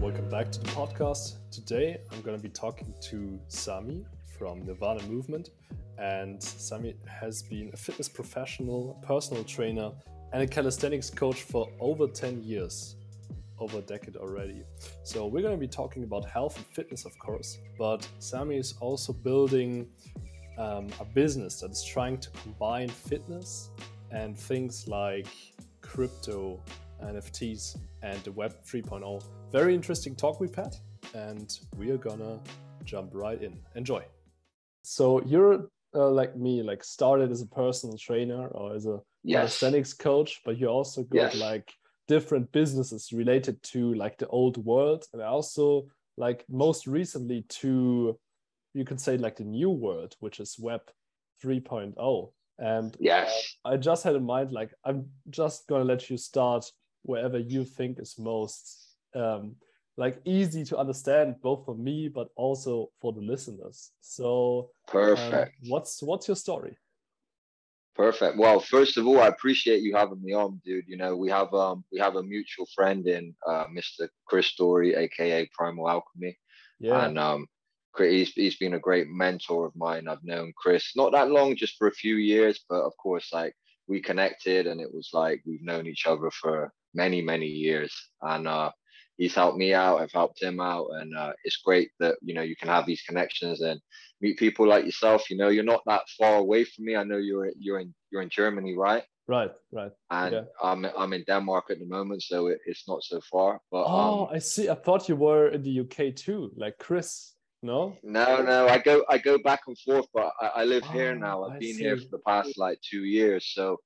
welcome back to the podcast. Today I'm going to be talking to Sami from Nirvana Movement. And Sami has been a fitness professional, personal trainer, and a calisthenics coach for over 10 years, over a decade already. So we're going to be talking about health and fitness, of course. But Sami is also building um, a business that is trying to combine fitness and things like crypto, NFTs, and the Web 3.0. Very interesting talk we've had, and we are gonna jump right in. Enjoy. So you're uh, like me, like started as a personal trainer or as a yes. coach, but you also got yes. like different businesses related to like the old world, and also like most recently to you could say like the new world, which is Web 3.0. And yes, I just had in mind like I'm just gonna let you start wherever you think is most um, like easy to understand both for me but also for the listeners. So perfect. um, what's what's your story? Perfect. Well first of all i appreciate you having me on dude. You know we have um we have a mutual friend in uh, mr chris story aka primal alchemy. Yeah. And um he's, he's been a great mentor of mine. I've known chris not that long just for a few years but of course like we connected and it was like we've known each other for many many years. And uh he's helped me out i've helped him out and uh, it's great that you know you can have these connections and meet people like yourself. You know you're not that far away from me. I know you're you're in you're in germany right? Right right. And yeah. i'm i'm in denmark at the moment so it, it's not so far but oh um, i see. I thought you were in the uk too like chris no? No no i go i go back and forth but i, I live oh, here now i've I been see. here for the past like two years so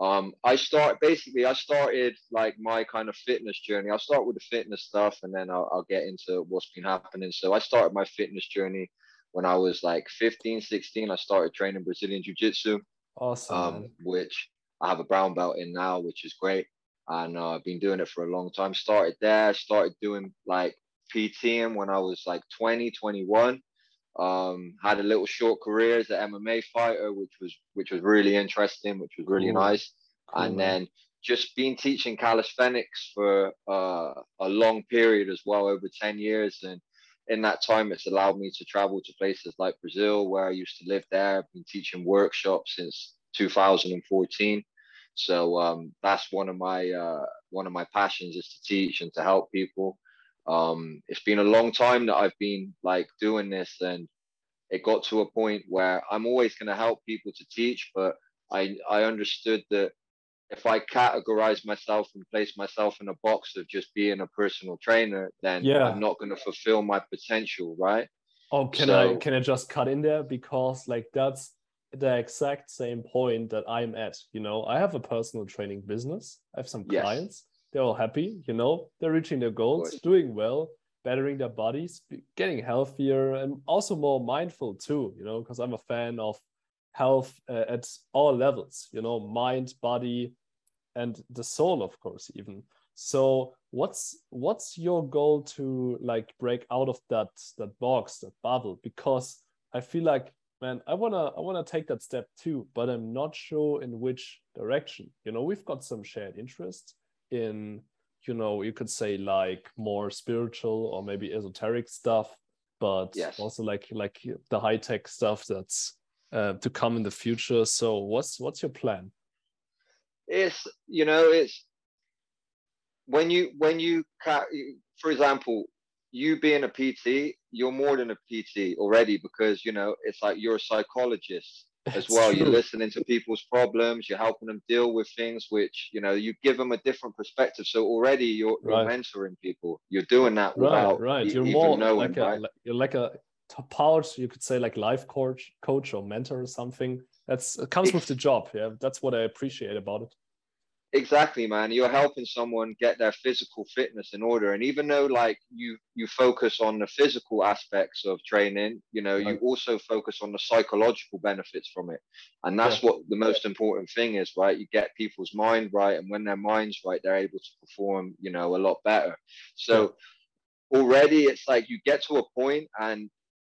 um, I start basically I started like my kind of fitness journey. I'll start with the fitness stuff and then I'll, I'll get into what's been happening. So I started my fitness journey when I was like 15, 16. I started training Brazilian Jiu Jitsu. Awesome. Um, which I have a brown belt in now, which is great. And uh, I've been doing it for a long time. Started there, started doing like PTing when I was like 20, 21. Um, had a little short career as an MMA fighter, which was which was really interesting, which was really nice. Cool, and man. then just been teaching calisthenics for uh, a long period as well, over 10 years. And in that time, it's allowed me to travel to places like Brazil, where I used to live there. I've been teaching workshops since 2014. So um, that's one of my uh, one of my passions is to teach and to help people um, it's been a long time that I've been like doing this, and it got to a point where I'm always going to help people to teach, but I I understood that if I categorize myself and place myself in a box of just being a personal trainer, then yeah. I'm not going to fulfill my potential, right? Oh, can so, I can I just cut in there because like that's the exact same point that I'm at. You know, I have a personal training business. I have some yes. clients, they're all happy, you know, they're reaching their goals, doing well, bettering their bodies, getting healthier, and also more mindful too, you know, because I'm a fan of health uh, at all levels, you know, mind, body, and the soul, of course, even. So what's what's your goal to like break out of that that box, that bubble? Because I feel like man, I wanna I wanna take that step too, but I'm not sure in which direction. You know, we've got some shared interests in you know you could say like more spiritual or maybe esoteric stuff but yes. also like like the high tech stuff that's uh, to come in the future. So what's what's your plan? It's you know it's when you when you for example you being a pt you're more than a pt already because you know it's like you're a psychologist as well. You're listening to people's problems. You're helping them deal with things which you know. You give them a different perspective. So already you're, right. you're mentoring people. You're doing that right, right. You're more knowing, like a right? you're like a power. You could say like life coach, coach or mentor or something. That's it comes with the job. Yeah, that's what I appreciate about it. Exactly, man. You're helping someone get their physical fitness in order. And even though like you you focus on the physical aspects of training, you know, right. you also focus on the psychological benefits from it. And that's yeah. what the most important thing is, right? You get people's mind right. And when their mind's right, they're able to perform, you know, a lot better. So yeah. already it's like you get to a point and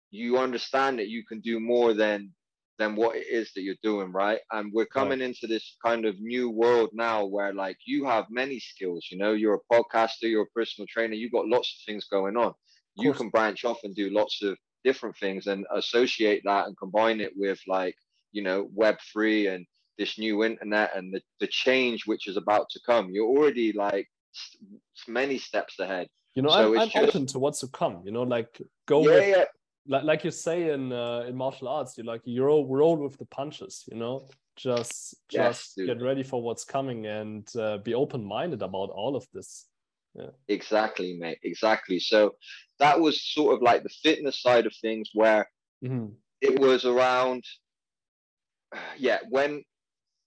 you understand that you can do more than than what it is that you're doing, right? And we're coming right. into this kind of new world now where like you have many skills, you know, you're a podcaster, you're a personal trainer, you've got lots of things going on. You can branch off and do lots of different things and associate that and combine it with like, you know, web three and this new internet and the, the change which is about to come. You're already like many steps ahead. You know, so I'm, I'm just... open to what's to come. You know, like go yeah, with, yeah. Like like you say in uh, in martial arts, you like you roll roll with the punches. You know, just just yes, get ready for what's coming and uh, be open minded about all of this. Yeah. Exactly, mate. Exactly. So that was sort of like the fitness side of things, where mm-hmm. it was around. Yeah, when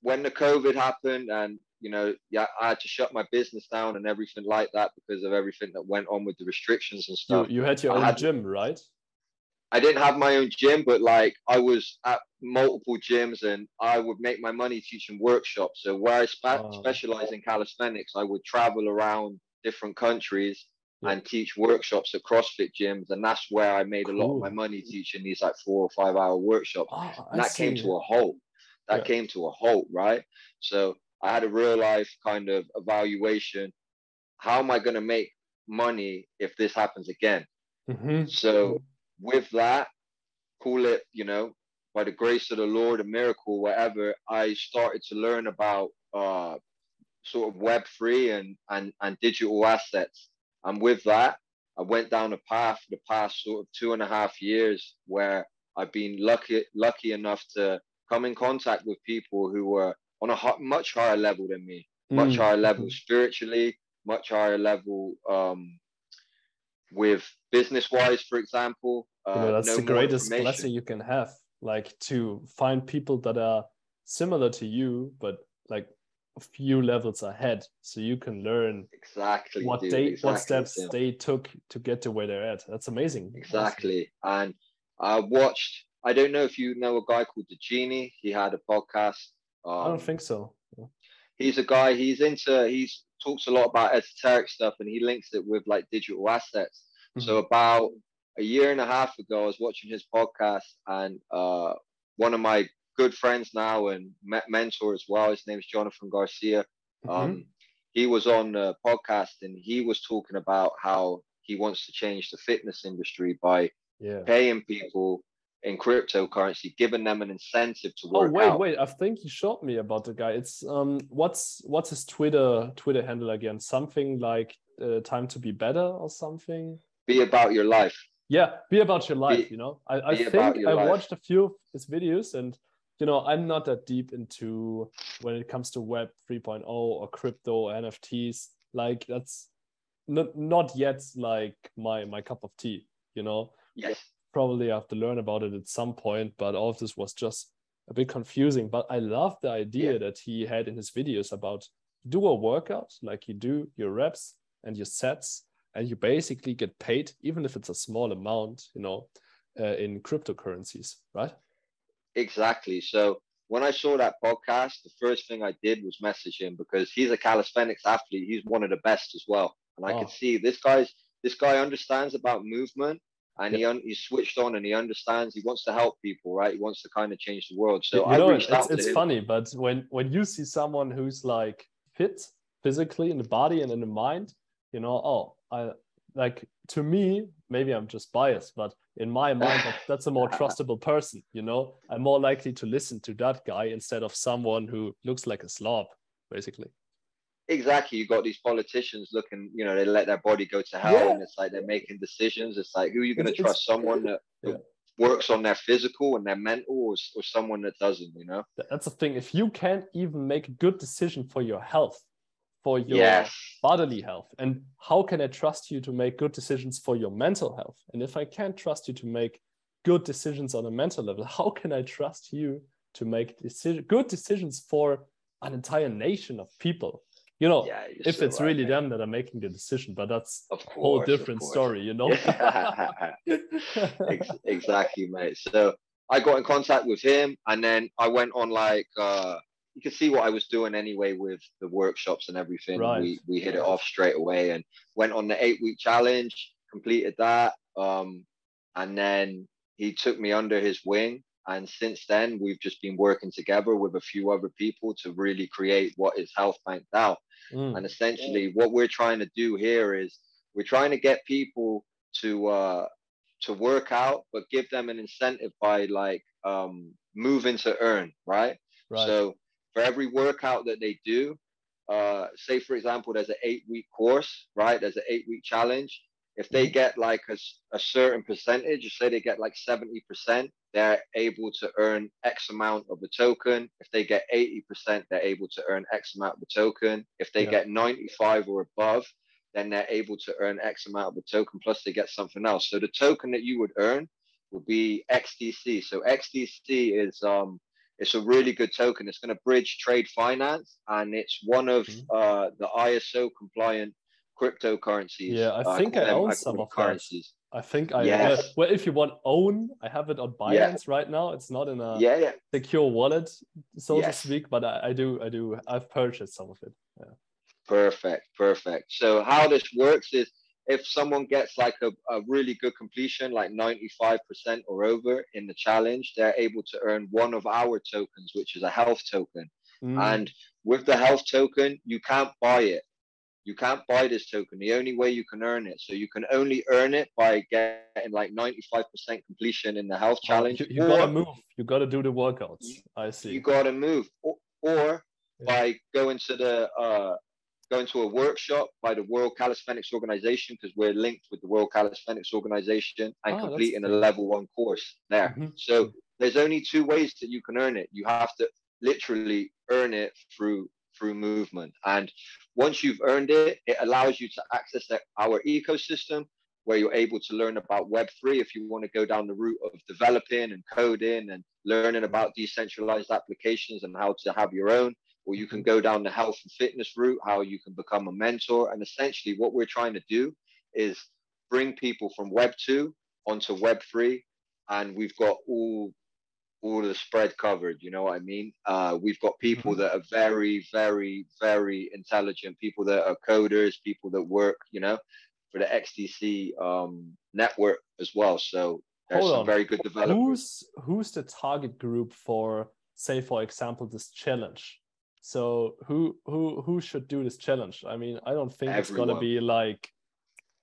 when the COVID happened and you know, yeah, I had to shut my business down and everything like that because of everything that went on with the restrictions and stuff. You, you had your I own had, gym, right? I didn't have my own gym, but like I was at multiple gyms and I would make my money teaching workshops. So where I spe- oh. specialize in calisthenics, I would travel around different countries yeah. and teach workshops at CrossFit gyms, and that's where I made a lot of my money teaching these like four or five hour workshops. Oh, and that came to a halt. That yeah. came to a halt, right? So I had a real life kind of evaluation. How am I going to make money if this happens again? Mm-hmm. So with that, call it, you know, by the grace of the Lord, a miracle, whatever, I started to learn about uh, sort of web three and, and and digital assets. And with that, I went down a path for the past sort of two and a half years where I've been lucky lucky enough to come in contact with people who were on a much higher level than me, much mm. higher level mm. spiritually, much higher level um, with business wise, for example. Uh, you know, that's no the greatest blessing you can have, like to find people that are similar to you, but like a few levels ahead, so you can learn exactly what dude, they exactly what steps they took to get to where they're at. That's amazing. Exactly, and I watched. I don't know if you know a guy called the Genie. He had a podcast um, I don't think so. He's a guy. He's into. He's talks a lot about esoteric stuff, and he links it with like digital assets. Mm-hmm. So about a year and a half ago, I was watching his podcast, and uh, one of my good friends now and mentor as well. His name is Jonathan Garcia. Mm-hmm. Um, he was on the podcast, and he was talking about how he wants to change the fitness industry by yeah. paying people in cryptocurrency, giving them an incentive to oh, work. Oh wait, out. wait! I think you showed me about the guy. It's um, what's what's his Twitter Twitter handle again? Something like uh, "Time to be better" or something. Be about your life. Yeah, be about your life. Be, you know, I, I think I life. watched a few of his videos, and you know, I'm not that deep into when it comes to Web 3.0 or crypto or NFTs. Like that's not not yet like my my cup of tea. You know. Yes probably have to learn about it at some point, but all of this was just a bit confusing. But I love the idea yeah. that he had in his videos about do a workout, like you do your reps and your sets, and you basically get paid, even if it's a small amount, you know, uh, in cryptocurrencies, right? Exactly. So when I saw that podcast, the first thing I did was message him because he's a calisthenics athlete. He's one of the best as well, and I oh. could see this guy's this guy understands about movement and he un- he's switched on and he understands he wants to help people right? He wants to kind of change the world. So you I know it's, it's funny but when when you see someone who's like fit physically in the body and in the mind you know oh i like to me maybe i'm just biased but in my mind that's a more trustable person you know? I'm more likely to listen to that guy instead of someone who looks like a slob basically exactly you got these politicians looking you know they let their body go to hell yeah. and it's like they're making decisions it's like who are you going to trust someone that yeah. works on their physical and their mental or, or someone that doesn't you know that's the thing if you can't even make a good decision for your health for your yes. bodily health and how can i trust you to make good decisions for your mental health and if i can't trust you to make good decisions on a mental level how can i trust you to make decision, good decisions for an entire nation of people you know yeah, if so it's right, really man. them that are making the decision but that's a whole different story you know exactly mate so i got in contact with him and then i went on like uh you can see what i was doing anyway with the workshops and everything right. we, we hit it off straight away and went on the eight week challenge completed that um and then he took me under his wing And since then, we've just been working together with a few other people to really create what is Health Bank DAO. Mm. And essentially, what we're trying to do here is we're trying to get people to uh, to work out, but give them an incentive by like um, moving to earn, right? right? So for every workout that they do, uh, say for example, there's an eight week course, right? There's an eight week challenge. If they get like a, a certain percentage, say they get like 70%, they're able to earn X amount of the token. If they get 80%, they're able to earn X amount of the token. If they yeah. get 95 or above, then they're able to earn X amount of the token, plus they get something else. So the token that you would earn would be XDC. So XDC is um it's a really good token. It's going to bridge trade finance, and it's one of mm-hmm. uh, the ISO compliant cryptocurrencies. Yeah, I think I, I own some of currencies. I think I yes. well, well, if you want own, I have it on Binance yeah. right now. It's not in a yeah, yeah. secure wallet, so yes. to speak, but I, I, do I do I've purchased some of it. Yeah. Perfect, perfect. So how this works is if someone gets like a, a really good completion, like 95% or over in the challenge, they're able to earn one of our tokens, which is a health token. Mm. And with the health token, you can't buy it. You can't buy this token. The only way you can earn it. So you can only earn it by getting like 95% completion in the health challenge. You, you or, gotta move. You gotta do the workouts. I see. You gotta move. Or, or yeah. by going to the uh, going to a workshop by the World Calisthenics Organization because we're linked with the World Calisthenics Organization and oh, completing a level one course there. Mm-hmm. So there's only two ways that you can earn it. You have to literally earn it through through movement. And once you've earned it, it allows you to access our ecosystem where you're able to learn about Web3 if you want to go down the route of developing and coding and learning about decentralized applications and how to have your own or you can go down the health and fitness route, how you can become a mentor. And essentially, what we're trying to do is bring people from Web 2 onto Web 3. And we've got all all the spread covered. You know what I mean? Uh, we've got people mm-hmm. that are very, very, very intelligent. People that are coders. People that work, you know, for the XDC um, network as well. So there's Hold some on. very good developers. Who's who's the target group for, say, for example, this challenge? So who who who should do this challenge? I mean, I don't think Everyone. it's gonna be like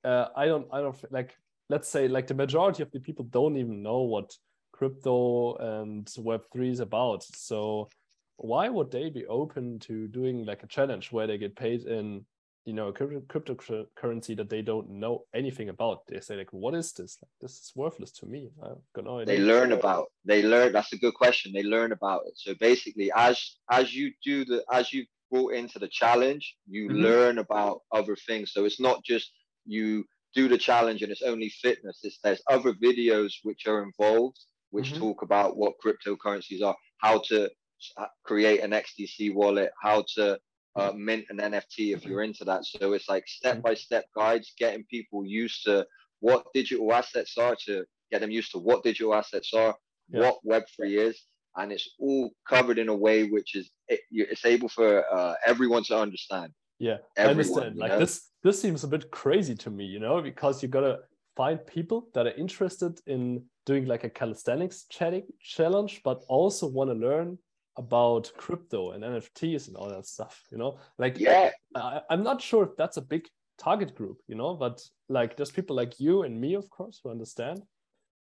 uh, I don't I don't like let's say like the majority of the people don't even know what crypto and web 3 is about. So why would they be open to doing like a challenge where they get paid in you know a crypto, cryptocurrency that they don't know anything about? They say like what is this? Like this is worthless to me. I've got no idea. They learn about they learn that's a good question. They learn about it. So basically as as you do the as you go into the challenge you mm-hmm. learn about other things. So it's not just you do the challenge and it's only fitness. It's there's other videos which are involved which mm-hmm. talk about what cryptocurrencies are how to uh, create an xdc wallet how to uh, mint an NFT if you're into that. So it's like step by step guides, getting people used to what digital assets are, to get them used to what digital assets are, yeah. what Web3 is, and it's all covered in a way which is it, it's able for uh, everyone to understand. Yeah, everyone, I understand. Like know? this, this seems a bit crazy to me, you know, because you gotta find people that are interested in doing like a calisthenics challenge, but also want to learn about crypto and NFTs and all that stuff, you know? Like, yeah, I, I'm not sure if that's a big target group, you know, but like there's people like you and me, of course, who understand,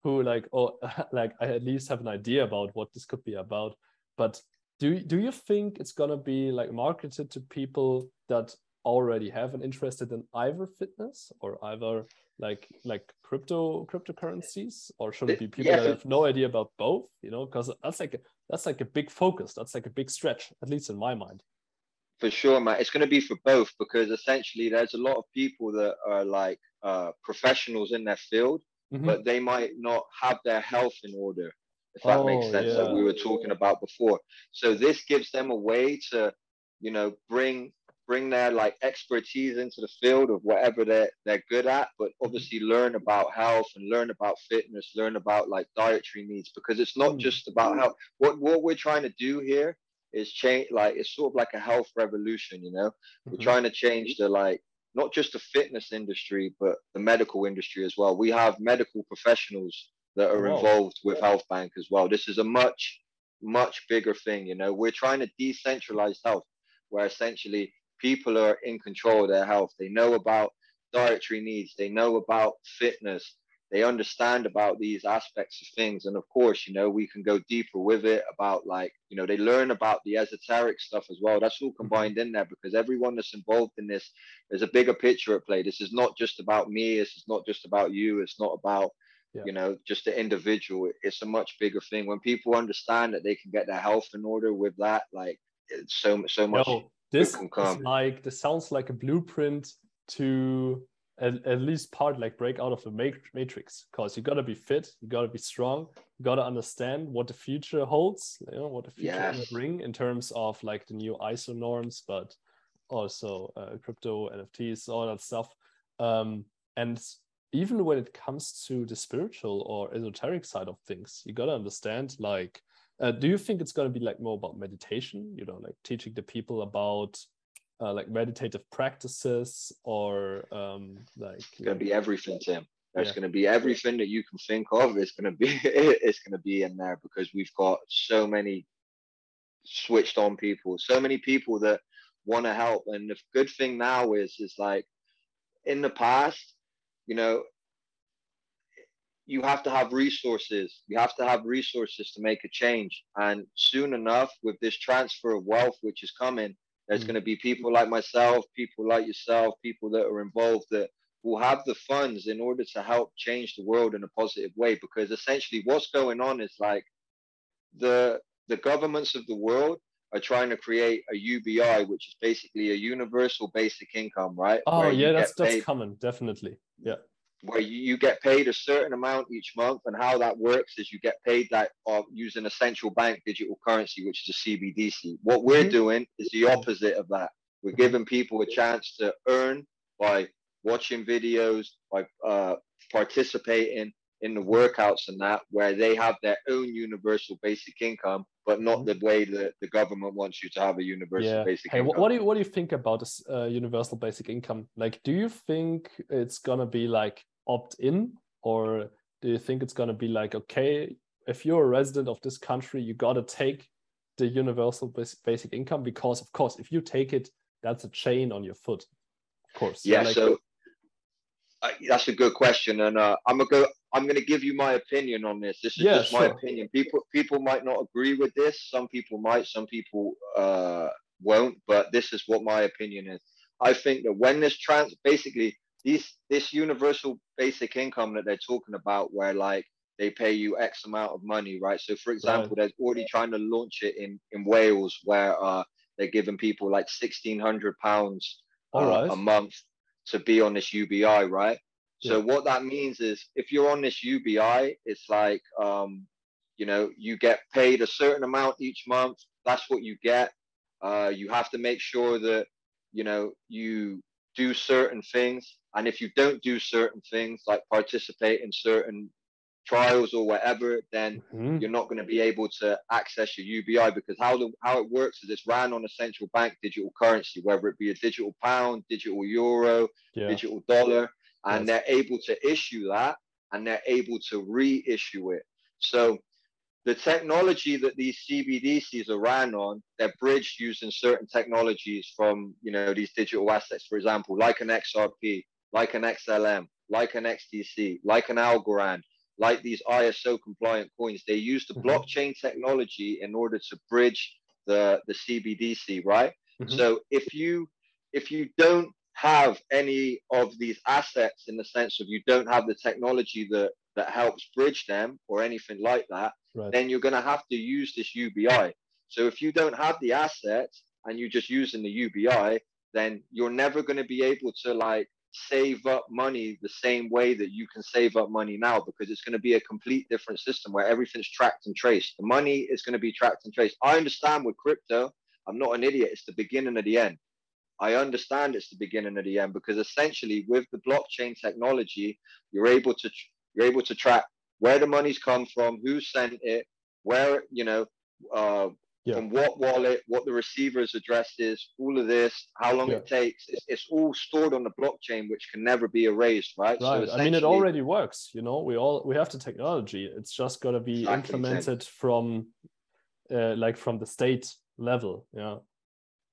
who like, oh, like I at least have an idea about what this could be about. But do do you think it's gonna be like marketed to people that already have an interest in either fitness or either like like crypto cryptocurrencies or should it be people yeah. that have no idea about both you know because that's like a, that's like a big focus that's like a big stretch at least in my mind for sure man it's going to be for both because essentially there's a lot of people that are like uh, professionals in their field mm-hmm. but they might not have their health in order if that oh, makes sense yeah. that we were talking about before so this gives them a way to you know bring bring their like expertise into the field of whatever they're they're good at, but obviously learn about health and learn about fitness, learn about like dietary needs because it's not mm. just about health. What what we're trying to do here is change like it's sort of like a health revolution, you know. Mm-hmm. We're trying to change the like not just the fitness industry, but the medical industry as well. We have medical professionals that are wow. involved with health bank as well this is a much much bigger thing you know we're trying to decentralize health where essentially people are in control of their health. They know about dietary needs. They know about fitness. They understand about these aspects of things. And of course you know we can go deeper with it about like you know they learn about the esoteric stuff as well. That's all mm-hmm. combined in there because everyone that's involved in this there's a bigger picture at play. This is not just about me. This is not just about you. It's not about yeah. you know just the individual. It's a much bigger thing. When people understand that they can get their health in order with that like it's so so much no, this is like this sounds like a blueprint to at, at least part like break out of the matrix. Because you got to be fit you got to be strong you got to understand what the future holds you know what the future yes. will bring in terms of like the new iso norms but also uh, crypto nfts all that stuff. Um, and even when it comes to the spiritual or esoteric side of things you got to understand like uh, do you think it's going to be like more about meditation you know like teaching the people about uh, like meditative practices or um, like it's gonna be everything tim. There's yeah. going to be everything that you can think of. It's going to be it's going to be in there because we've got so many switched on people so many people that want to help. And the good thing now is is like in the past you know you have to have resources you have to have resources to make a change and soon enough with this transfer of wealth which is coming there's mm. going to be people like myself, people like yourself, people that are involved that will have the funds in order to help change the world in a positive way. Because essentially, what's going on is like the the governments of the world are trying to create a UBI, which is basically a universal basic income, right? Oh yeah, that's that's common, definitely. Yeah where you, get paid a certain amount each month and how that works is you get paid that uh, using a central bank digital currency which is a cbdc what we're mm-hmm. doing is the opposite of that we're giving people a chance to earn by watching videos by uh, participating in the workouts and that where they have their own universal basic income but not mm-hmm. the way that the government wants you to have a universal yeah. basic hey, income. what do you what do you think about this uh, universal basic income like do you think it's gonna be like opt in or do you think it's going to be like okay if you're a resident of this country you got to take the universal basic income? Because of course if you take it that's a chain on your foot of course. Yeah like, so uh, that's a good question and uh, i'm gonna go i'm gonna give you my opinion on this. This is yeah, just my opinion. People people might not agree with this some people might some people uh, won't but this is what my opinion is. I think that when this trans basically these this universal basic income that they're talking about where like they pay you x amount of money right so for example right. they're already trying to launch it in in wales where uh they're giving people like 1600 pounds uh, right. a month to be on this ubi right yeah. so what that means is if you're on this ubi it's like um you know you get paid a certain amount each month that's what you get uh you have to make sure that you know you do certain things and if you don't do certain things like participate in certain trials or whatever, then mm-hmm. you're not going to be able to access your UBI because how the how it works is it's ran on a central bank digital currency, whether it be a digital pound, digital euro, yeah. digital dollar, and yes. they're able to issue that and they're able to reissue it. So the technology that these CBDCs are ran on, they're bridged using certain technologies from you know these digital assets, for example, like an XRP, like an XLM, like an XDC, like an Algorand, like these ISO compliant coins. They use the mm-hmm. blockchain technology in order to bridge the, the CBDC, right? Mm-hmm. So if you if you don't have any of these assets in the sense of you don't have the technology that that helps bridge them or anything like that, right. then you're going to have to use this UBI. So if you don't have the assets and you're just using the UBI, then you're never going to be able to like save up money the same way that you can save up money now because it's going to be a complete different system where everything's tracked and traced. The money is going to be tracked and traced. I understand with crypto, I'm not an idiot. It's the beginning of the end. I understand it's the beginning of the end because essentially with the blockchain technology, you're able to you're able to track where the money's come from, who sent it, where you know uh, yeah. from what wallet, what the receiver's address is, all of this, how long yeah. it takes. It's, it's, all stored on the blockchain, which can never be erased, right? Right. So I mean, it already works. You know, we all we have the technology. It's just got to be exactly implemented from, uh, like from the state level. Yeah.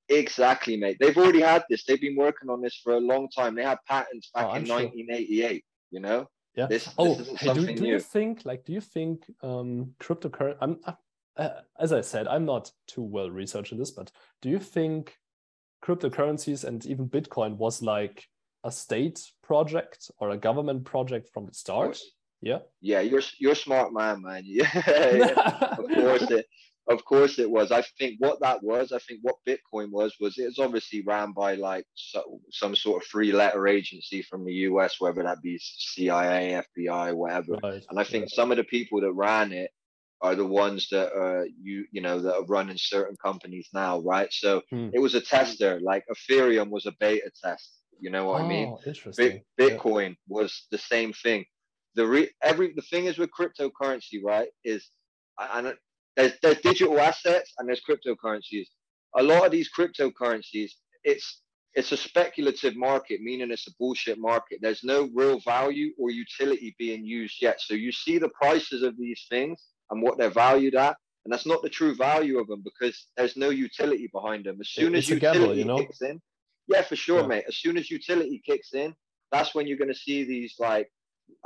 Exactly, mate. They've already had this. They've been working on this for a long time. They had patents back oh, in sure. 1988. You know. Yeah. This, oh, this hey, do, do you think like do you think um cryptocurrency? I'm, uh, as I said, I'm not too well researched in this, but do you think cryptocurrencies and even Bitcoin was like a state project or a government project from the start? Yeah. Yeah, you're you're smart man, man. Yeah, of course it. Of course it was. I think what that was, I think what Bitcoin was, was it was obviously ran by like so, some sort of free letter agency from the US, whether that be CIA, FBI, whatever. Right. And I think some of the people that ran it are the ones that are you you know that are running certain companies now, right? So hmm. it was a tester. Like Ethereum was a beta test. You know what oh, I mean? Oh, interesting. Bitcoin yeah. was the same thing. The re- every the thing is with cryptocurrency, right? Is I and there's there's digital assets and there's cryptocurrencies. A lot of these cryptocurrencies, it's it's a speculative market, meaning it's a bullshit market. There's no real value or utility being used yet. So you see the prices of these things and what they're valued at. And that's not the true value of them because there's no utility behind them. As soon it's as utility gamble, you know? kicks in, yeah, for sure, yeah. mate. As soon as utility kicks in, that's when you're going to see these like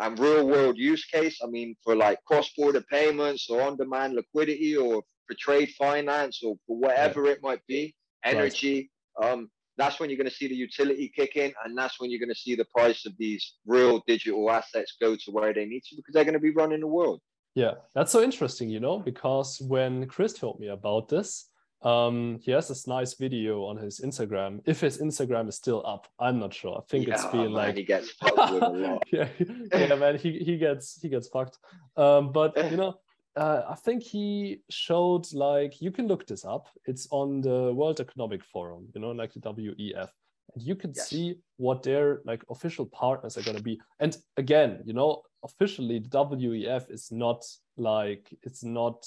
um, real world use case. I mean, for like cross border payments or on demand liquidity or for trade finance or for whatever yeah. it might be, energy. Right. Um, that's when you're going to see the utility kick in, and that's when you're going to see the price of these real digital assets go to where they need to because they're going to be running the world. Yeah, that's so interesting, you know, because when Chris told me about this, um, he has this nice video on his Instagram. If his Instagram is still up, I'm not sure. I think yeah, it's been man, like he gets fucked with a lot. yeah, yeah, man, he he gets he gets fucked. Um, but you know, uh, I think he showed like you can look this up. It's on the World Economic Forum, you know, like the WEF, and you can yes. see what their like official partners are going to be. And again, you know, officially the WEF is not like it's not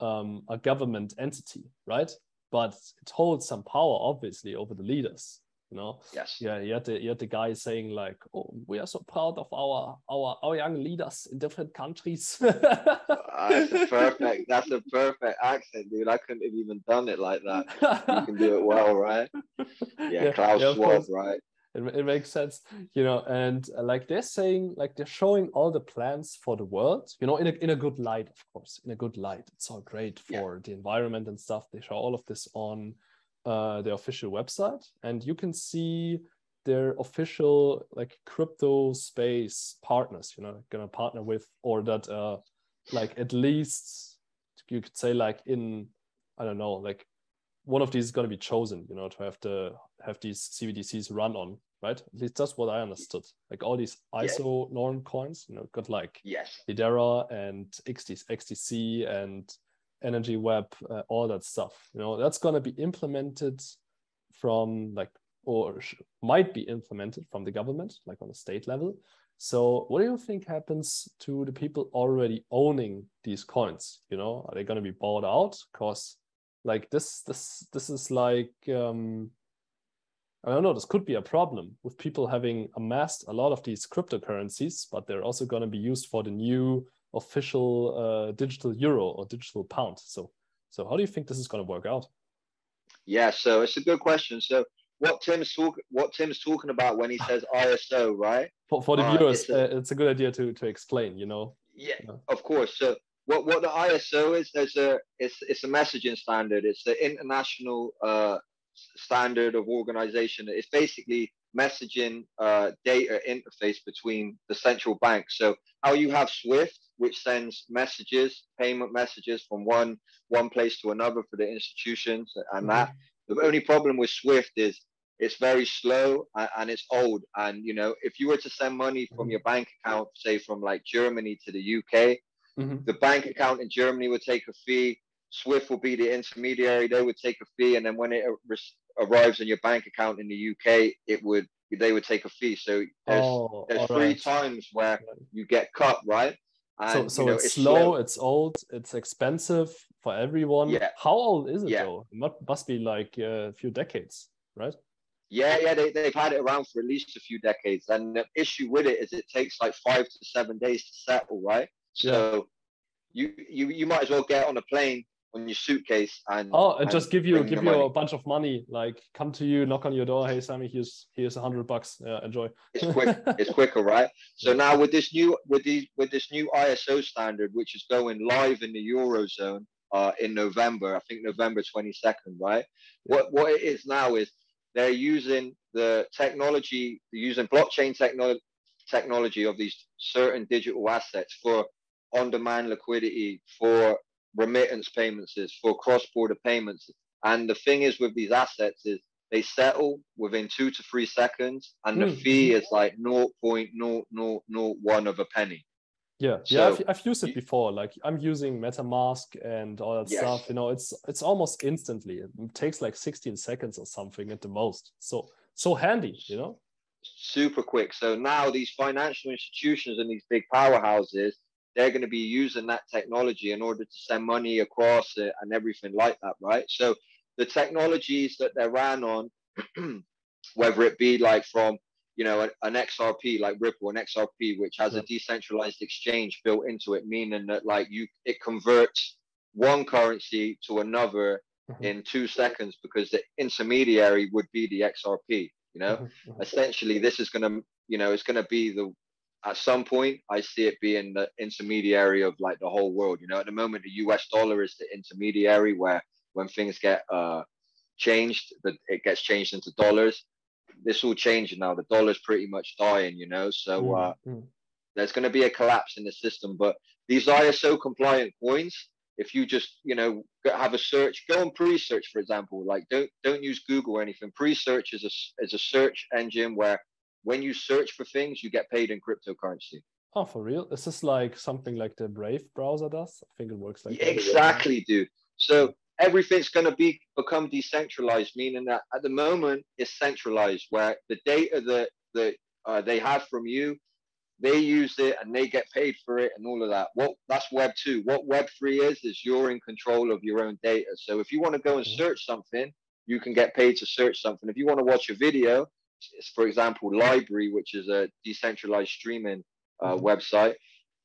um, a government entity, right? But it holds some power, obviously, over the leaders. You know, yes, yeah. You had the you had the guy saying like, "Oh, we are so proud of our our our young leaders in different countries." that's a perfect. That's a perfect accent, dude. I couldn't have even done it like that. You can do it well, right? Yeah, yeah Klaus yeah, Schwab, right? it, it makes sense you know and uh, like they're saying like they're showing all the plans for the world you know in a, in a good light of course in a good light it's all great for yeah. the environment and stuff they show all of this on uh, their official website and you can see their official like crypto space partners you know gonna partner with or that uh like at least you could say like in i don't know like one of these is going to be chosen you know to have to have these cbdc's run on right? At least that's what I understood. Like all these ISO yeah. norm coins, you know, got like yes, Hedera and XD, XDC and Energy Web, uh, all that stuff. You know, that's gonna be implemented from like or might be implemented from the government, like on a state level. So, what do you think happens to the people already owning these coins? You know, are they going to be bought out? Because, like this, this, this is like um, I don't know, this could be a problem with people having amassed a lot of these cryptocurrencies, but they're also going to be used for the new official uh, digital euro or digital pound. So, so how do you think this is going to work out? Yeah, so it's a good question. So, what Tim's talk, what Tim's talking about when he says ISO, right? For, for the uh, viewers, it's a, uh, it's a, good idea to to explain. You know. Yeah, yeah, of course. So, what what the ISO is? There's a it's it's a messaging standard. It's the international uh, standard of organization. It's basically messaging uh, data interface between the central banks. So how you have Swift, which sends messages, payment messages from one one place to another for the institutions, and mm-hmm. that the only problem with Swift is it's very slow and, it's old. And you know, if you were to send money from mm-hmm. your bank account, say from like Germany to the UK, mm-hmm. the bank account in Germany would take a fee. Swift will be the intermediary. They would take a fee, and then when it arrives in your bank account in the UK, it would they would take a fee. So there's oh, there's three right. times where you get cut, right? And, so so you know, it's, it's slow, slow, it's old, it's expensive for everyone. Yeah. How old is it Yeah. though? It must be like uh, a few decades, right? Yeah, yeah, they, they've had it around for at least a few decades. And the issue with it is it takes like five to seven days to settle, right? So you, you you might as well get on a plane on your suitcase and Oh, and just give you give you money. a bunch of money, like come to you, knock on your door. Hey, Sami, here's here's a hundred bucks. Yeah, enjoy. it's quick it's quicker right so now with this new with these with this new iso standard which is going live in the eurozone uh in november i think november 22nd right what what it is now is they're using the technology they're using blockchain techno- technology of these certain digital assets for on-demand liquidity for remittance payments is for cross-border payments and the thing is with these assets is they settle within two to three seconds, and the Mm. fee is like 0.0001 of a penny. Yeah, yeah, I've, I've used it before. Like I'm using MetaMask and all that Yes. stuff. You know, it's it's almost instantly. It takes like 16 seconds or something at the most. So so handy, you know. Super quick. So now these financial institutions and these big powerhouses, they're going to be using that technology in order to send money across it and everything like that, right? So the technologies that they ran on, whether it be like from you know an, XRP like Ripple, an XRP which has a decentralized exchange built into it, meaning that like you it converts one currency to another Mhm. in two seconds because the intermediary would be the XRP. You know, Mhm, mhm. essentially this is going to you know it's going to be the at some point i see it being the intermediary of like the whole world. You know at the moment the us dollar is the intermediary where when things get uh changed that it gets changed into dollars. This all changing now. The dollar's pretty much dying you know? So uh Mm, mm. there's going to be a collapse in the system but these iso compliant coins. If you just you know have a search go and Presearch for example. Like don't don't use google or anything. Presearch is a is a search engine where when you search for things you get paid in cryptocurrency Oh, for real? Is this like something like the Brave browser does? I think it works like that. exactly dude so everything's going to be become decentralized meaning that at the moment it's centralized where the data that that uh, they have from you they use it and they get paid for it and all of that what that's web 2 what web 3 is is you're in control of your own data so if you want to go and Mhm. search something you can get paid to search something if you want to watch a video for example LBRY which is a decentralized streaming uh, Mhm. website.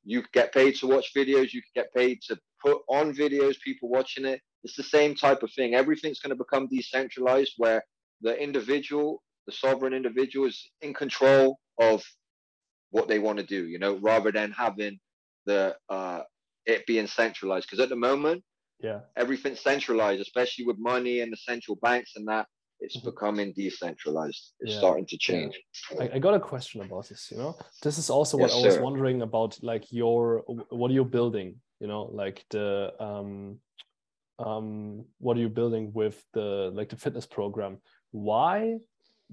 You get paid to watch videos. You get paid to put on videos people watching it. It's the same type of thing. Everything's going to become decentralized where the individual the sovereign individual is in control of what they want to do you know rather than having the uh it being centralized. Because at the moment Yeah. everything's centralized especially with money and the central banks and that it's Mhm. becoming decentralized. It's Yeah. starting to change. I, I got a question about this you know? This is also what Yes, i was sir. wondering about like your what are you building you know? Like the um um what are you building with the like the fitness program? Why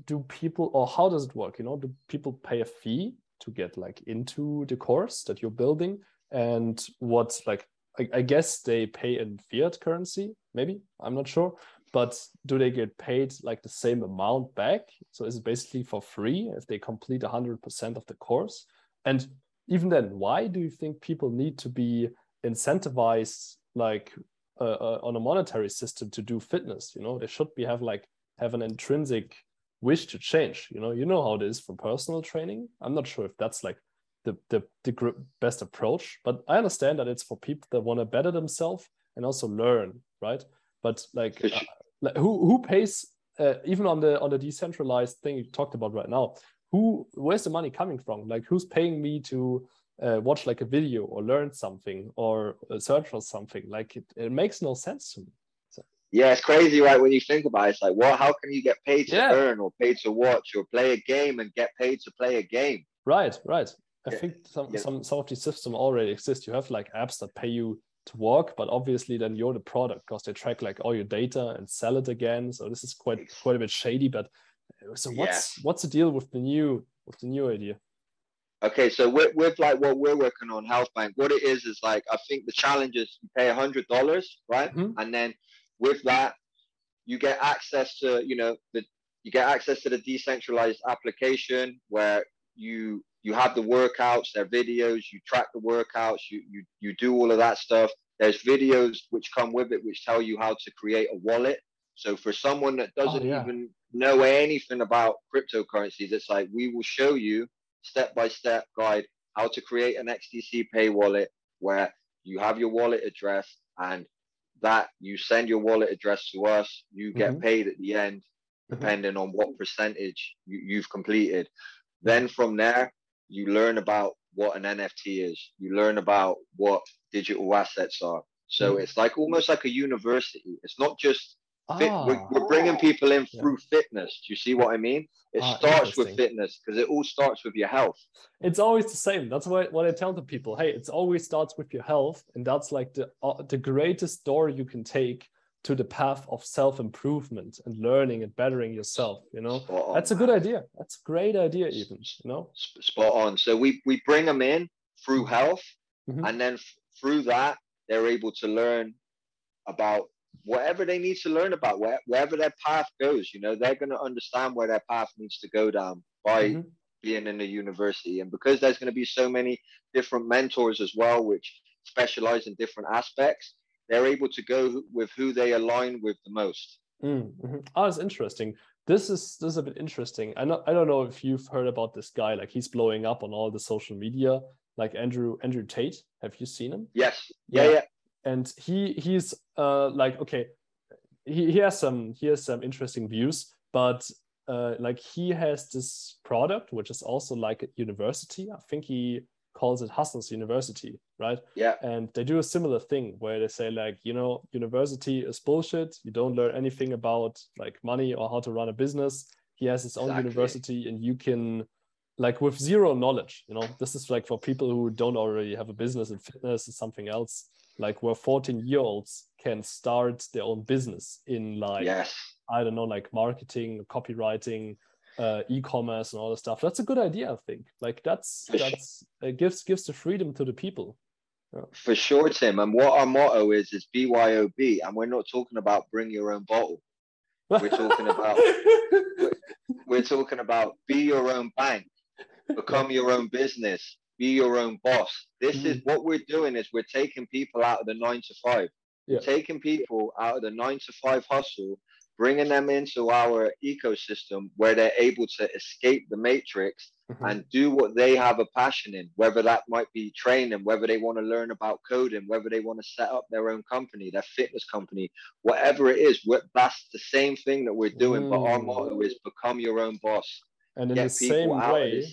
do people or how does it work you know? Do people pay a fee to get like into the course that you're building? And what's like I, I guess they pay in fiat currency maybe? I'm not sure but do they get paid like the same amount back? So is it basically for free if they complete 100% of the course? And even then why do you think people need to be incentivized like uh, uh, on a monetary system to do fitness? You know they should be have like have an intrinsic wish to change. You know you know how it is for personal training. I'm not sure if that's like the the, the best approach but i understand that it's for people that want to better themselves and also learn right but like uh, like who who pays uh, even on the on the decentralized thing you talked about right now who where's the money coming from? Like who's paying me to uh, watch like a video or learn something or uh, search for something? Like it, it makes no sense to me. Yeah it's crazy right when you think about it. It's like well how can you get paid to Yeah. earn or paid to watch or play a game and get paid to play a game? Right right. I Yeah, think some, yeah. some some of these systems already exist. You have like apps that pay you to walk but obviously then you're the product because they track like all your data and sell it again so this is quite quite a bit shady but uh, so what's what's the deal with the new with the new idea Okay, so with, with like what we're working on, Health Bank, what it is is like I think the challenge is you pay a hundred dollars, right? Mhm. And then with that, you get access to you know the you get access to the decentralized application where you you have the workouts, their videos, you track the workouts, you you you do all of that stuff. There's videos which come with it which tell you how to create a wallet. So for someone that doesn't oh, yeah. even know anything about cryptocurrencies, it's like we will show you step by step guide how to create an XDC Pay wallet where you have your wallet address and that you send your wallet address to us, you get mm-hmm. paid at the end, mm-hmm. depending mm-hmm. on what percentage you, you've completed. Then from there, you learn about what an NFT is. You learn about what digital assets are. So mm. it's like almost like a university. It's not just fit, ah. we're, we're, bringing people in through yeah. fitness. Do you see what I mean? It ah, starts with fitness because it all starts with your health. It's always the same. That's what, what I tell the people. Hey, it always starts with your health, and that's like the uh, the greatest door you can take to the path of self improvement and learning and bettering yourself. You know, that's a good idea. That's a great idea, even. You know, spot on. So we we bring them in through health, mm-hmm. and then f- through that they're able to learn about whatever they need to learn about where, wherever their path goes you know they're going to understand where their path needs to go down by mm-hmm. being in the university and because there's going to be so many different mentors as well which specialize in different aspects they're able to go with who they align with the most. Mm-hmm. oh it's interesting. This is this is a bit interesting. I know i don't know if you've heard about this guy like he's blowing up on all the social media like andrew andrew tate. Have you seen him? Yes. Yeah. Yeah, yeah. And he he's uh, like okay he, he has some he has some interesting views but uh, like he has this product which is also like a university. I think he calls it Hustler's University right yeah and they do a similar thing where they say like you know university is bullshit you don't learn anything about like money or how to run a business he has his own exactly. university and you can like with zero knowledge you know this is like for people who don't already have a business in fitness or something else like where 14 year olds can start their own business in like yes. i don't know like marketing copywriting uh, e-commerce and all this stuff that's a good idea i think like that's For that's sure. it gives gives the freedom to the people yeah. For sure, Tim. And what our motto is is BYOB, and we're not talking about bring your own bottle. We're talking about we're, we're talking about be your own bank, become your own business, be your own boss. This mm-hmm. is what we're doing is we're taking people out of the nine to five. Yeah. We're taking people out of the nine to five hustle, bringing them into our ecosystem where they're able to escape the matrix mm-hmm. and do what they have a passion in, whether that might be training, whether they want to learn about coding, whether they want to set up their own company, their fitness company, whatever it is, that's the same thing that we're doing. Mm. But our mm. motto is become your own boss and in the same way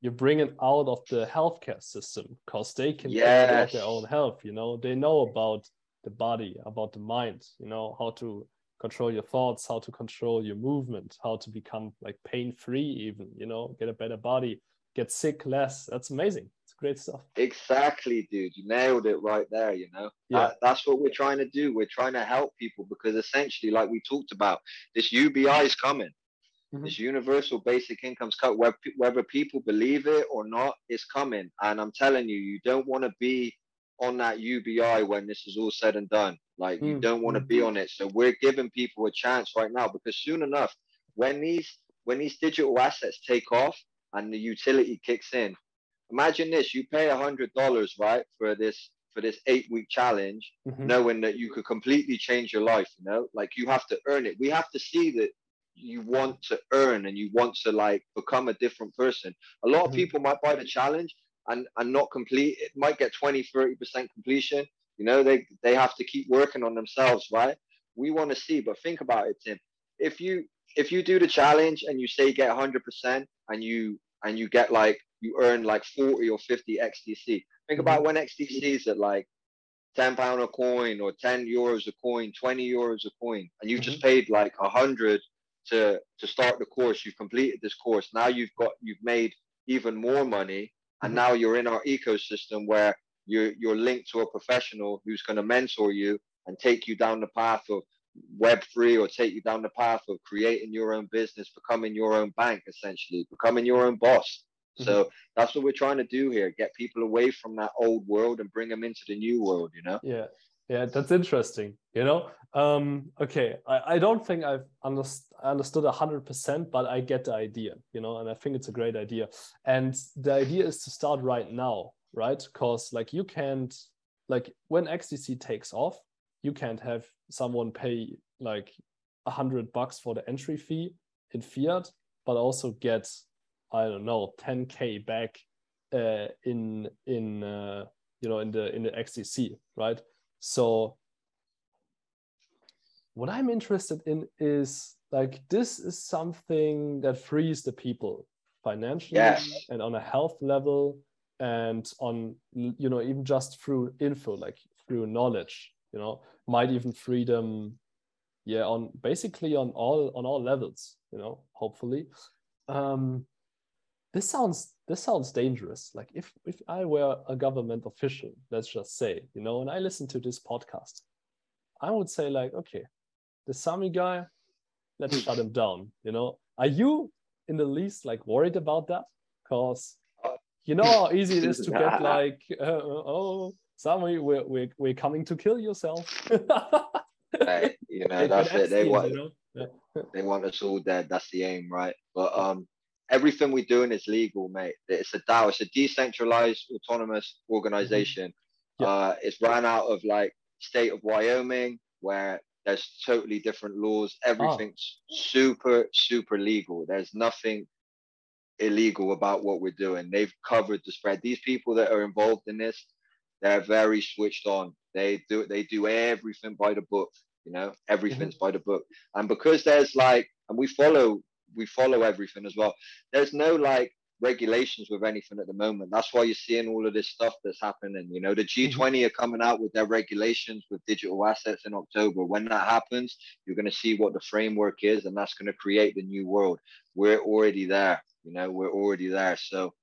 you bring it out of the healthcare system because they can yes. their own health you know they know about the body about the mind you know how to control your thoughts how to control your movement how to become like pain free even you know get a better body get sick less that's amazing it's great stuff exactly dude you nailed it right there you know yeah. That, that's what we're trying to do we're trying to help people because essentially like we talked about this ubi is coming Mm-hmm. This universal basic income's cut, whether people believe it or not, it's coming. And I'm telling you, you don't want to be on that UBI when this is all said and done. Like mm-hmm. you don't want to be on it. So we're giving people a chance right now because soon enough, when these when these digital assets take off and the utility kicks in, imagine this: you pay a hundred dollars, right, for this for this eight week challenge, mm-hmm. knowing that you could completely change your life. You know, like you have to earn it. We have to see that you want to earn and you want to like become a different person. A lot of mm-hmm. people might buy the challenge and, and not complete it might get 20, 30% completion. You know, they they have to keep working on themselves, right? We want to see, but think about it, Tim. If you if you do the challenge and you say you get 100% and you and you get like you earn like 40 or 50 XDC. Think mm-hmm. about when XDC is at like 10 pound a coin or 10 euros a coin, 20 euros a coin, and you mm-hmm. just paid like hundred to to start the course you've completed this course now you've got you've made even more money and mm-hmm. now you're in our ecosystem where you're you're linked to a professional who's going to mentor you and take you down the path of web3 or take you down the path of creating your own business becoming your own bank essentially becoming your own boss. Mm-hmm. so that's what we're trying to do here get people away from that old world and bring them into the new world you know? Yeah. Yeah that's interesting you know? Um okay i, I don't think i've underst- understood 100% but i get the idea you know and i think it's a great idea. And the idea is to start right now right because like you can't like when XDC takes off, you can't have someone pay like a hundred bucks for the entry fee in fiat, but also get I don't know 10k back uh, in in uh, you know in the in the XDC, right? So what I'm interested in is like this is something that frees the people financially yes. and on a health level and on you know even just through info like through knowledge you know might even freedom yeah on basically on all on all levels you know hopefully. Um this sounds this sounds dangerous. Like if if i were a government official let's just say you know and i listen to this podcast i would say like okay the sami guy let's shut him down you know. Are you in the least like worried about that? Because you know how easy it is to get like uh, oh Sami, we're, we're, we're coming to kill yourself. Hey, you know that's it. They want you know? yeah. they want us all dead. That's the aim right? But um everything we're doing is legal mate. It's a DAO it's a decentralized autonomous organization. Yeah. uh it's ran out of like state of Wyoming where there's totally different laws. Ah. everything's super super legal. There's nothing illegal about what we're doing. They've covered the spread. These people that are involved in this, they're very switched on. They do they do everything by the book. You know, everything's mm-hmm. by the book. And because there's like, and we follow we follow everything as well. There's no like regulations with anything at the moment. That's why you're seeing all of this stuff that's happening. You know, the G20 mm-hmm. are coming out with their regulations with digital assets in October. When that happens, you're going to see what the framework is, and that's going to create the new world. We're already there. You know, we're already there. So,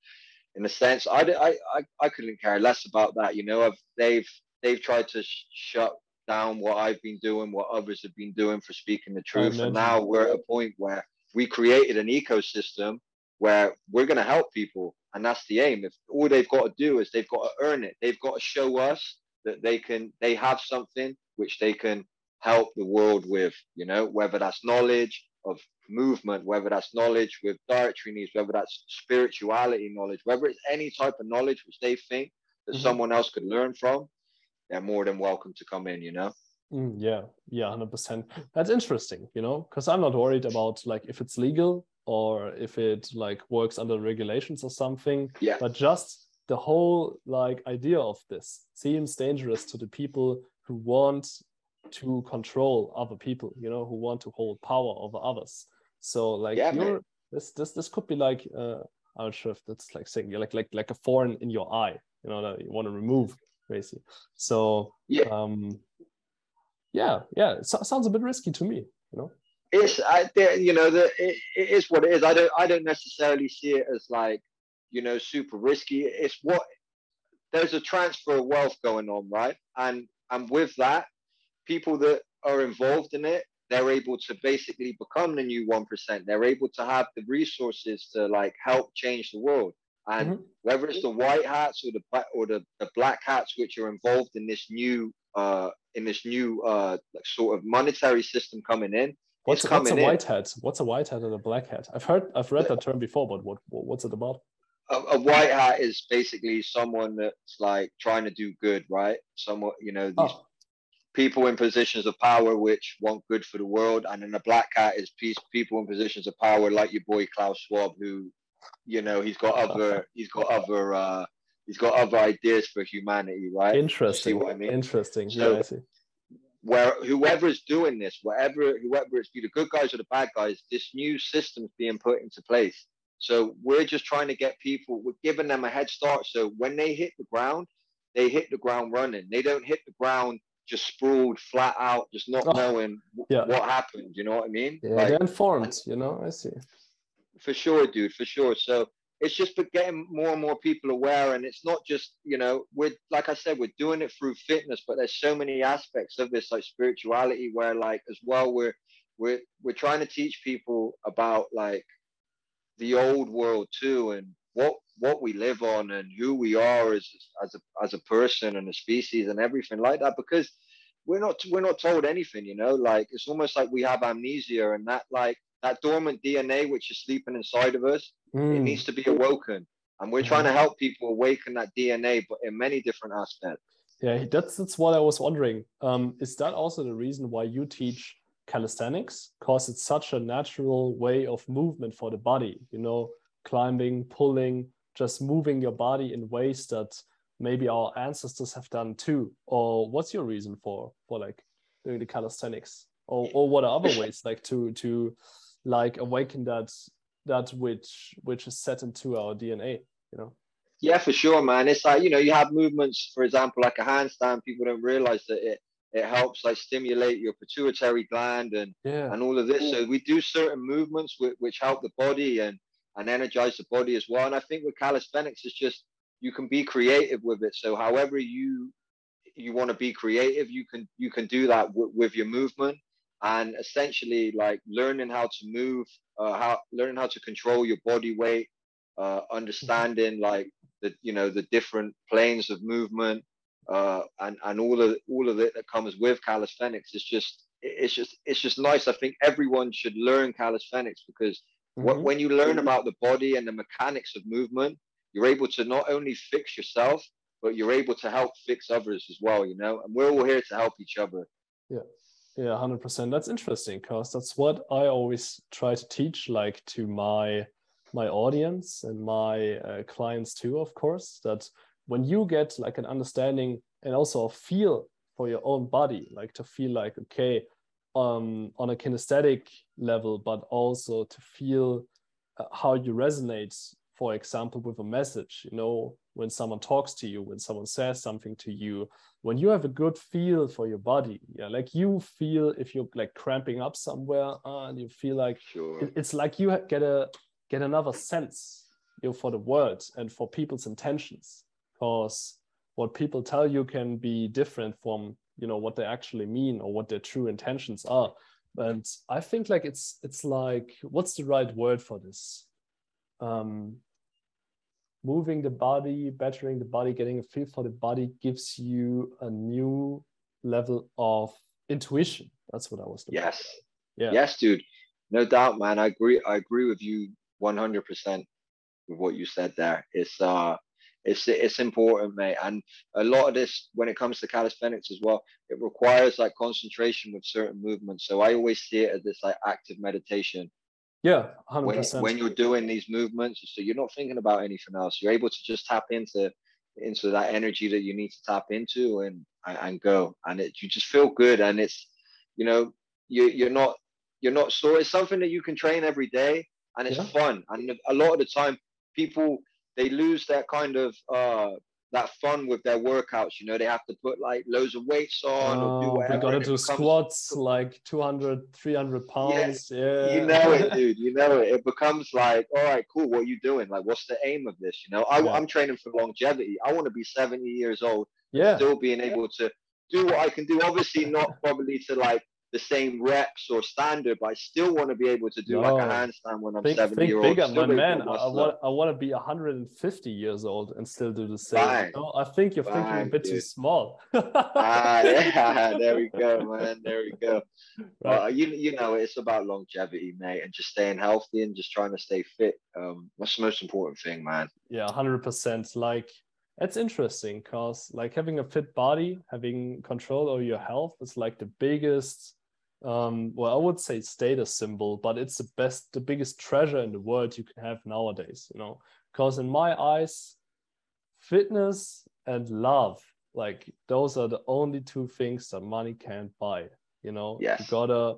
in a sense, I, I, I, I couldn't care less about that. You know, I've, they've they've tried to sh- shut down what I've been doing, what others have been doing for speaking the truth, and now we're at a point where we created an ecosystem where we're going to help people, and that's the aim. If all they've got to do is they've got to earn it, they've got to show us that they can, they have something which they can help the world with. You know, whether that's knowledge, of movement, whether that's knowledge with dietary needs, whether that's spirituality knowledge, whether it's any type of knowledge which they think that mm-hmm. someone else could learn from, they're more than welcome to come in, you know? Mm, yeah, yeah, 100%. That's interesting, you know, because I'm not worried about like if it's legal or if it like works under regulations or something. Yeah. But just the whole like idea of this seems dangerous to the people who want to control other people you know who want to hold power over others so like yeah, you're man. this this this could be like uh i'm not sure if that's like saying you're like like like a thorn in your eye you know that you want to remove basically. So yeah. um yeah yeah it so, sounds a bit risky to me you know? It's I, you know the it, it is what it is. I don't i don't necessarily see it as like you know super risky. It's what there's a transfer of wealth going on right? And and with that people that are involved in it, they're able to basically become the new 1%. They're able to have the resources to like help change the world. And mm-hmm. whether it's the white hats or the or the, the black hats which are involved in this new uh in this new uh sort of monetary system coming in. What's, what's a white in. hat? What's a white hat and a black hat? I've heard I've read that term before, but what what's it about? A, a, white hat is basically someone that's like trying to do good, right? Someone, you know, these oh people in positions of power which want good for the world, and then the black hat is peace, people in positions of power like your boy Klaus Schwab, who, you know, he's got other, he's got other, uh, he's got other ideas for humanity, right? Interesting. See what I mean? Interesting. So, yeah, I see. Where whoever's doing this, whatever, whoever it's be the good guys or the bad guys, this new system's being put into place. So we're just trying to get people, we're giving them a head start. So when they hit the ground, they hit the ground running. They don't hit the ground just sprawled flat out, just not oh, knowing yeah. what happened. You know what I mean? Yeah, like, they're informed. You know, I see. For sure, dude. For sure. So it's just getting more and more people aware, and it's not just you know we're like I said, we're doing it through fitness, but there's so many aspects of this, like spirituality, where like as well we're we're we're trying to teach people about like the old world too, and what what we live on and who we are as as a as a person and a species and everything like that because we're not we're not told anything you know like it's almost like we have amnesia and that like that dormant dna which is sleeping inside of us mm. it hmm. needs to be awoken and we're trying to help people awaken that dna but in many different aspects Yeah, that's that's what I was wondering. Um, is that also the reason why you teach calisthenics? Because it's such a natural way of movement for the body. You know, climbing, pulling, just moving your body in ways that maybe our ancestors have done too. Or what's your reason for for like doing the calisthenics? Or or what are other ways like to to like awaken that that which which is set into our DNA? You know. Yeah, for sure, man. It's like you know, you have movements, for example, like a handstand. People don't realize that it it helps like stimulate your pituitary gland and yeah. and all of this. So we do certain movements which, which help the body and and energize the body as well. And I think with calisthenics, it's just you can be creative with it. So however you you want to be creative, you can you can do that w- with your movement and essentially like learning how to move, uh, how learning how to control your body weight, uh, understanding like the you know the different planes of movement uh, and and all of all of it that comes with calisthenics. It's just it's just it's just nice. I think everyone should learn calisthenics because mm-hmm. when you learn about the body and the mechanics of movement, you're able to not only fix yourself, but you're able to help fix others as well. You know, and we're all here to help each other. Yeah. Yeah, 100%. That's interesting because that's what I always try to teach like to my my audience and my uh, clients too, of course, that when you get like an understanding and also a feel for your own body, like to feel like, okay, um, on a kinesthetic level, but also to feel uh, how you resonate, for example, with a message, you know, when someone talks to you, when someone says something to you, when you have a good feel for your body, yeah, like you feel if you're like cramping up somewhere uh, and you feel like sure. it, it's like you get a get another sense you know, for the world and for people's intentions because what people tell you can be different from you know what they actually mean or what their true intentions are. And i think like it's it's like what's the right word for this? Um moving the body bettering the body getting a feel for the body gives you a new level of intuition. That's what i was yes. for. yeah. Yes dude. No doubt man. I agree i agree with you 100% with what you said there. It's uh, it's it's important, mate. And a lot of this, when it comes to calisthenics as well, it requires like concentration with certain movements. So I always see it as this like active meditation. Yeah, hundred percent. When, when you're doing these movements, so you're not thinking about anything else. You're able to just tap into into that energy that you need to tap into and and go, and it you just feel good, and it's you know you you're not you're not so it's something that you can train every day and it's yeah. fun. And a lot of the time, people they lose that kind of uh, that fun with their workouts. You know, they have to put like loads of weights on oh, or do whatever. They got to do becomes, squats like 200, 300 pounds. Yeah, yeah. You know it, dude. You know it. It becomes like, all right, cool. What are you doing? Like, what's the aim of this? You know, I, yeah. I'm training for longevity. I want to be 70 years old. Yeah. Still being able to do what I can do. Obviously, not probably to like the same reps or standard, but I still want to be able to do no. like a handstand when I'm think, 70 think year bigger, my man. I want, I want to be 150 years old and still do the same. No, I think you're thinking a bit dude. too small. ah, yeah, there we go, man. There we go. Right. Uh, you, you know, it's about longevity, mate, and just staying healthy and just trying to stay fit. Um, that's the most important thing, man. Yeah, 100%. Like, it's interesting because like having a fit body having control over your health is like the biggest um, well, I would say status symbol, but it's the best, the biggest treasure in the world you can have nowadays, you know, because in my eyes, fitness and love, like those are the only two things that money can't buy, you know, yes. you gotta,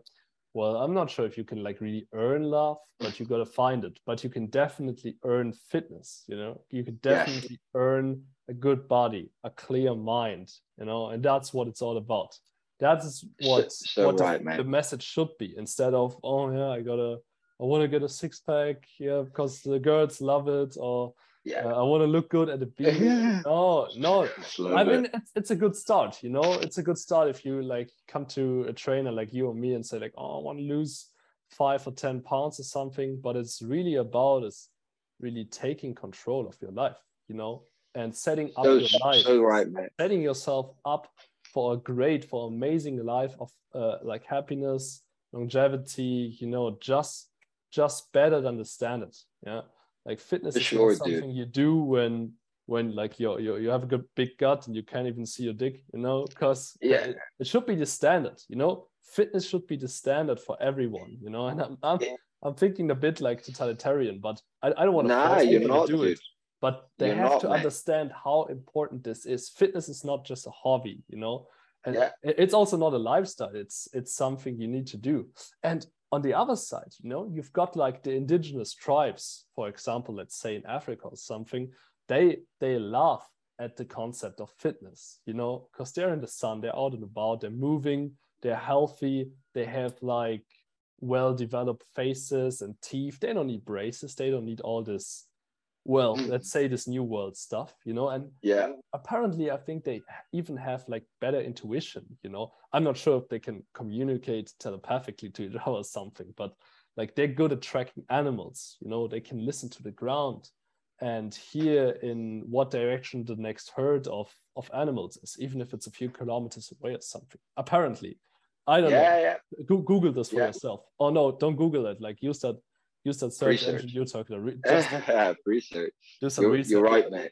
well, I'm not sure if you can like really earn love, but you gotta find it, but you can definitely earn fitness, you know, you can definitely yes. earn a good body, a clear mind, you know, and that's what it's all about. That's what so, what right, the, the, message should be instead of oh yeah I gotta I want to get a six pack yeah because the girls love it or yeah uh, I want to look good at the beach. no, no. I mean it's, it's a good start. You know, it's a good start if you like come to a trainer like you or me and say like oh I want to lose five or ten pounds or something. But it's really about is really taking control of your life. You know, and setting up so, your life, so right, setting yourself up for a great, for amazing life of uh, like happiness, longevity, you know, just just better than the standard. Yeah. Like fitness is sure, something dude. you do when when like you you you have a good big gut and you can't even see your dick, you know, because Yeah. it, it should be the standard, you know. Fitness should be the standard for everyone, you know. And I'm I'm, Yeah. I'm thinking a bit like totalitarian, but I, I don't want to Nah, force you're not, to do dude. it. But they You're have not, to man. understand how important this is. Fitness is not just a hobby, you know, and Yeah. it's also not a lifestyle. It's it's something you need to do. And on the other side, you know, you've got like the indigenous tribes, for example, let's say in Africa or something, they they laugh at the concept of fitness, you know, because they're in the sun, they're out and about, they're moving, they're healthy, they have like well-developed faces and teeth. They don't need braces, they don't need all this, well, Mm. let's say this new world stuff, you know, and Yeah. apparently i think they even have like better intuition you know i'm not sure if they can communicate telepathically to each other or something but like they're good at tracking animals you know they can listen to the ground and hear in what direction the next herd of of animals is even if it's a few kilometers away or something apparently i don't Yeah, know yeah. Go- google this for Yeah. yourself oh no don't google it like use that use that search Presearch. engine you're talking about. Just research. do some You're, research you're right, mate.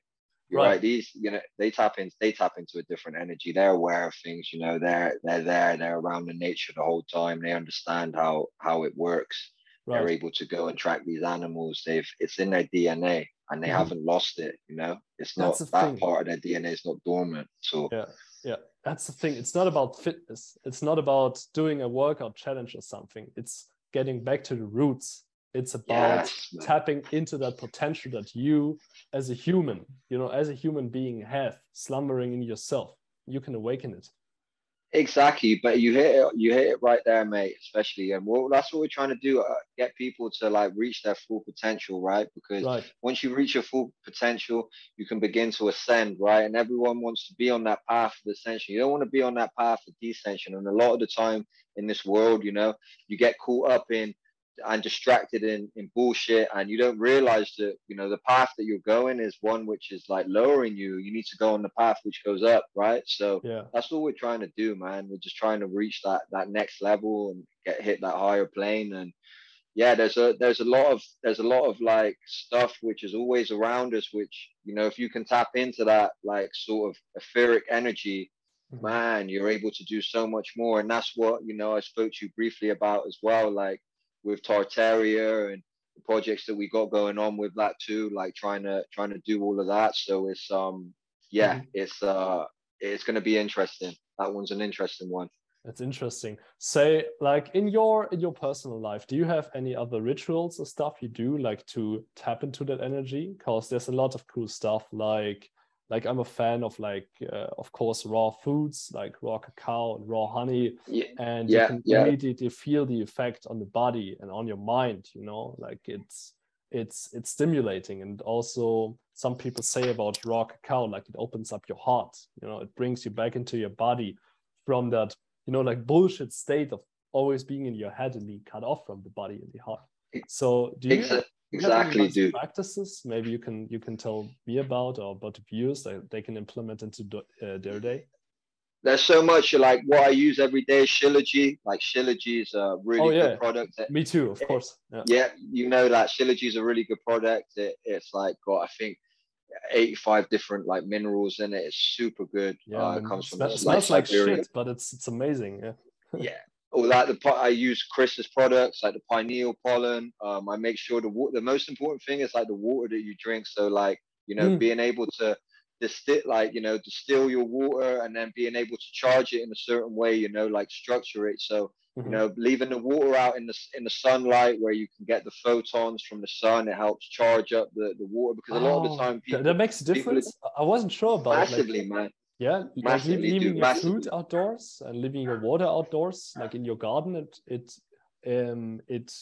You're Right. right. These, you know, they tap into They tap into a different energy. They're aware of things. You know, they're they're there. They're around the nature the whole time. They understand how how it works. They're able to go and track these animals. They've it's in their DNA, and they Mhm. haven't lost it. You know, it's not that thing. part of their DNA is not dormant. So Yeah. yeah that's the thing it's not about fitness it's not about doing a workout challenge or something it's getting back to the roots it's about yes, tapping into that potential that you as a human you know as a human being have slumbering in yourself you can awaken it Exactly, but you hit it, you hit it right there, mate. Especially, and well, that's what we're trying to do: uh, get people to like reach their full potential, right? Because right once you reach your full potential, you can begin to ascend, right? And everyone wants to be on that path of ascension. You don't want to be on that path of descension. And a lot of the time in this world, you know, you get caught up in and distracted in in bullshit, and you don't realize that you know the path that you're going is one which is like lowering you. You need to go on the path which goes up, right? So yeah that's what we're trying to do, man. We're just trying to reach that that next level and get hit that higher plane. And yeah, there's a there's a lot of there's a lot of like stuff which is always around us, which you know, if you can tap into that like sort of etheric energy, Mhm. man, you're able to do so much more. And that's what you know I spoke to you briefly about as well, like with Tartaria and the projects that we got going on with that too, like trying to trying to do all of that. So it's um yeah, Mhm. it's uh it's going to be interesting. That one's an interesting one. That's interesting. Say, like in your in your personal life, do you have any other rituals or stuff you do like to tap into that energy? Because there's a lot of cool stuff. Like, like I'm a fan of like, uh, of course, raw foods like raw cacao and raw honey, Yeah, and Yeah, you can yeah. immediately feel the effect on the body and on your mind. You know, like it's it's it's stimulating, and also some people say about raw cacao, like it opens up your heart. You know, it brings you back into your body from that you know, like bullshit state of always being in your head and being cut off from the body and the heart. So do you, Exa- do you have any exactly, nice dude. practices maybe you can you can tell me about or about the viewers that they can implement into uh, their day? There's so much like what I use every day is Shilajit. Like Shilajit is a really Oh, yeah. good product. Me too, of course. Yeah. yeah, you know that Shilajit is a really good product. It, it's like got I think 85 different like minerals in it. It's super good. Yeah, uh, it comes from sm- like, smells like shit, but it's it's amazing. Yeah. yeah all that the po- i use chris's products like the pineal pollen um i make sure the water the most important thing is like the water that you drink so like you know Mm. being able to distill like you know distill your water and then being able to charge it in a certain way you know like structure it so Mhm. you know leaving the water out in the in the sunlight where you can get the photons from the sun it helps charge up the the water because a lot of the Oh, time that- people that makes a difference. I- I wasn't sure about it. Like, man yeah, like leaving your food outdoors and leaving your water outdoors, like in your garden, it it um it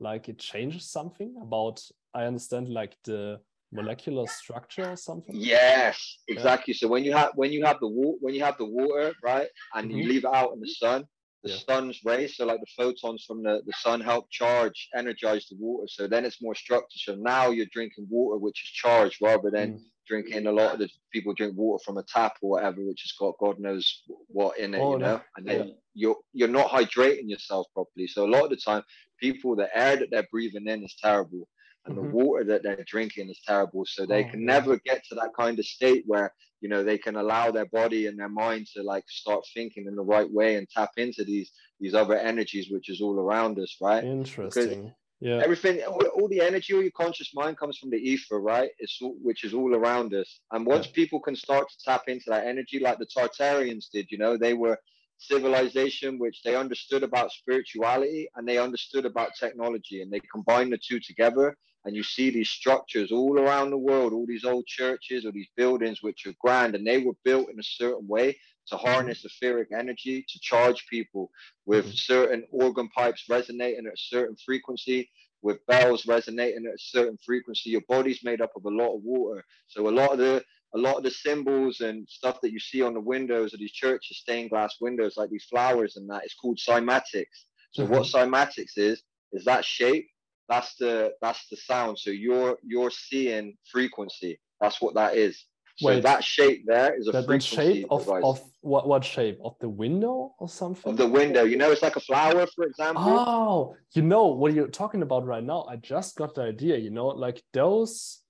like it changes something about. I understand like the molecular structure or something. Yes, exactly. So when you have when you have the water when you have the water, right, and you Mhm. leave it out in the sun, the Yeah. sun's rays, so like the photons from the, the sun help charge, energize the water. So then it's more structured. So now you're drinking water which is charged rather than Mm. Drinking a lot of the people drink water from a tap or whatever, which has got God knows what in it, Oh, you no. know, and then Yeah. you're you're not hydrating yourself properly. So a lot of the time, people the air that they're breathing in is terrible. and mm-hmm. the water that they're drinking is terrible. So they oh, can never get to that kind of state where you know they can allow their body and their mind to like start thinking in the right way and tap into these these other energies which is all around us, right? Interesting. Because yeah. Everything, all the energy, all your conscious mind comes from the ether, right? It's which is all around us. And once yeah. people can start to tap into that energy, like the Tartarians did, you know, they were civilization which they understood about spirituality and they understood about technology and they combined the two together and you see these structures all around the world all these old churches or these buildings which are grand and they were built in a certain way to mm-hmm. harness etheric energy to charge people with mm-hmm. certain organ pipes resonating at a certain frequency with bells resonating at a certain frequency your body's made up of a lot of water so a lot of the a lot of the symbols and stuff that you see on the windows of these churches, stained glass windows, like these flowers and that, is called cymatics. So mm-hmm. what cymatics is, is that shape. That's the that's the sound. So you're you're seeing frequency. That's what that is. So Wait, that shape there is a that, frequency shape of, of what what shape of the window or something? Of the window, you know, it's like a flower, for example. Oh, you know what you're talking about right now. I just got the idea. You know, like those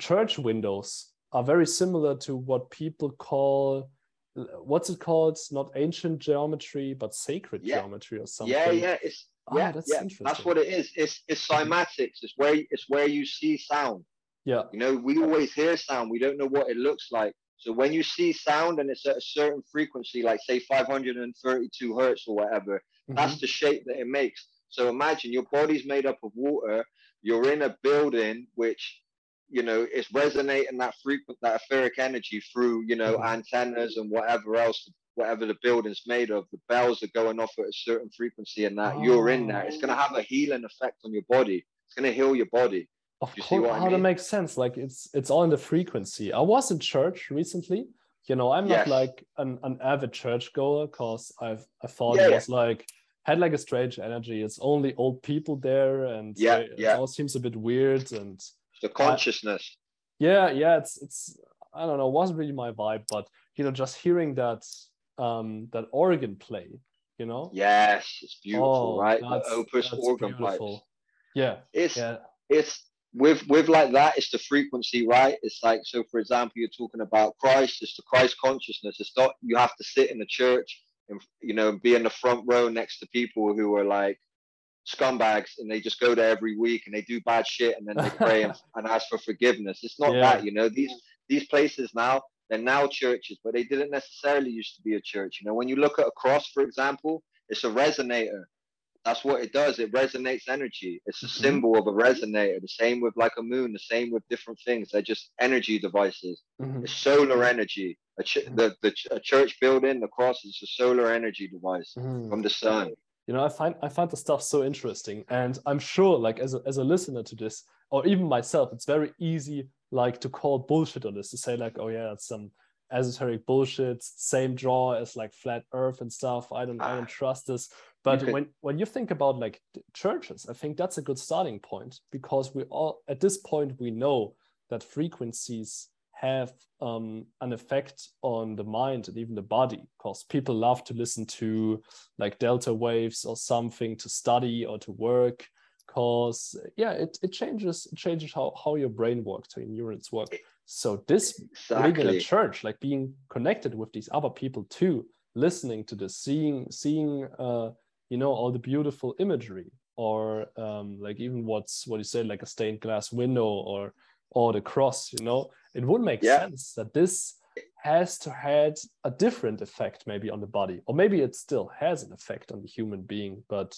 church windows are very similar to what people call what's it called? It's not ancient geometry, but sacred yeah. geometry or something. Yeah, yeah, it's ah, yeah, that's yeah. That's what it is. It's it's cymatics. It's where it's where you see sound. Yeah. You know, we always hear sound. We don't know what it looks like. So when you see sound and it's at a certain frequency, like say 532 hertz or whatever, mm-hmm. that's the shape that it makes. So imagine your body's made up of water. You're in a building which you know it's resonating that frequent that etheric energy through you know mm-hmm. antennas and whatever else whatever the building's made of the bells are going off at a certain frequency and that oh. you're in there it's going to have a healing effect on your body it's going to heal your body of you course how I mean? that makes sense like it's it's all in the frequency i was in church recently you know i'm yes. not like an, an avid church goer because i've i thought yeah, it was yeah. like had like a strange energy it's only old people there and yeah, it, yeah. it all seems a bit weird and the consciousness. yeah, yeah, it's it's I don't know, wasn't really my vibe, but you know, just hearing that um that organ play, you know. Yes, it's beautiful, oh, right? The opus organ pipes. Yeah. It's yeah. it's with with like that, it's the frequency, right? It's like so for example, you're talking about Christ, it's the Christ consciousness. It's not you have to sit in the church and you know be in the front row next to people who are like scumbags and they just go there every week and they do bad shit and then they pray and, and, ask for forgiveness. It's not yeah. that, you know. These these places now they're now churches, but they didn't necessarily used to be a church. You know, when you look at a cross, for example, it's a resonator. That's what it does. It resonates energy. It's a mm-hmm. symbol of a resonator. The same with like a moon. The same with different things. They're just energy devices. Mm-hmm. It's solar energy. A ch- mm-hmm. the, the a church building, the cross is a solar energy device mm-hmm. from the sun you know i find i find the stuff so interesting and i'm sure like as a, as a listener to this or even myself it's very easy like to call bullshit on this to say like oh yeah it's some esoteric bullshit same draw as like flat earth and stuff i don't i don't trust this but when when you think about like churches i think that's a good starting point because we all at this point we know that frequencies have um, an effect on the mind and even the body. Because people love to listen to like delta waves or something to study or to work. Because yeah it, it changes it changes how, how your brain works how your neurons work. So this exactly. being in a church like being connected with these other people too listening to this seeing seeing uh you know all the beautiful imagery or um like even what's what you said like a stained glass window or or the cross you know? It would make yeah. sense that this has to had a different effect maybe on the body or maybe it still has an effect on the human being but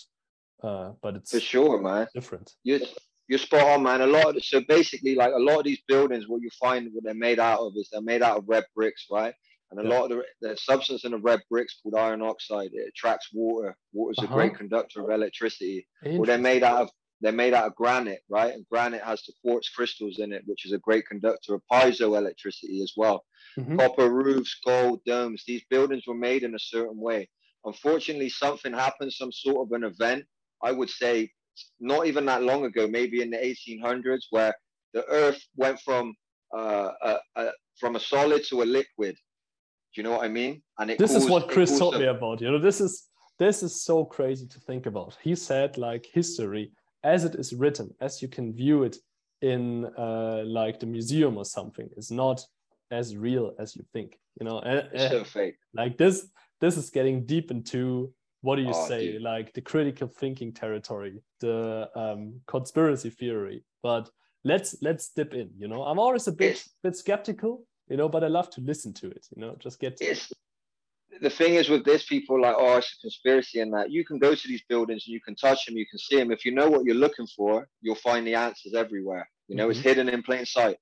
uh but it's for sure man. different. You're, you're spot on man. A lot of, so basically like a lot of these buildings what you find what they're made out of is they're made out of red bricks right and a yeah. lot of the, the substance in the red bricks called iron oxide it attracts water water is uh-huh. a great conductor of electricity well they're made out of they're made out of granite, right? And granite has the quartz crystals in it, which is a great conductor of piezoelectricity as well. Mm-hmm. Copper roofs, gold domes. These buildings were made in a certain way. Unfortunately, something happened, some sort of an event. I would say not even that long ago, maybe in the 1800s, where the Earth went from uh, a, a, from a solid to a liquid. Do you know what I mean? And it this caused, is what Chris taught me about. You know, this is this is so crazy to think about. He said like history as it is written, as you can view it in uh, like the museum or something, is not as real as you think. You know, it's so fake. Like this, this is getting deep into what do you oh, say, dude. like the critical thinking territory, the um, conspiracy theory. But let's let's dip in. You know, I'm always a bit it's, bit skeptical. You know, but I love to listen to it. You know, just get. It's, the thing is with this, people like, oh, it's a conspiracy and that. You can go to these buildings and you can touch them, you can see them. If you know what you're looking for, you'll find the answers everywhere. You know, mm-hmm. it's hidden in plain sight.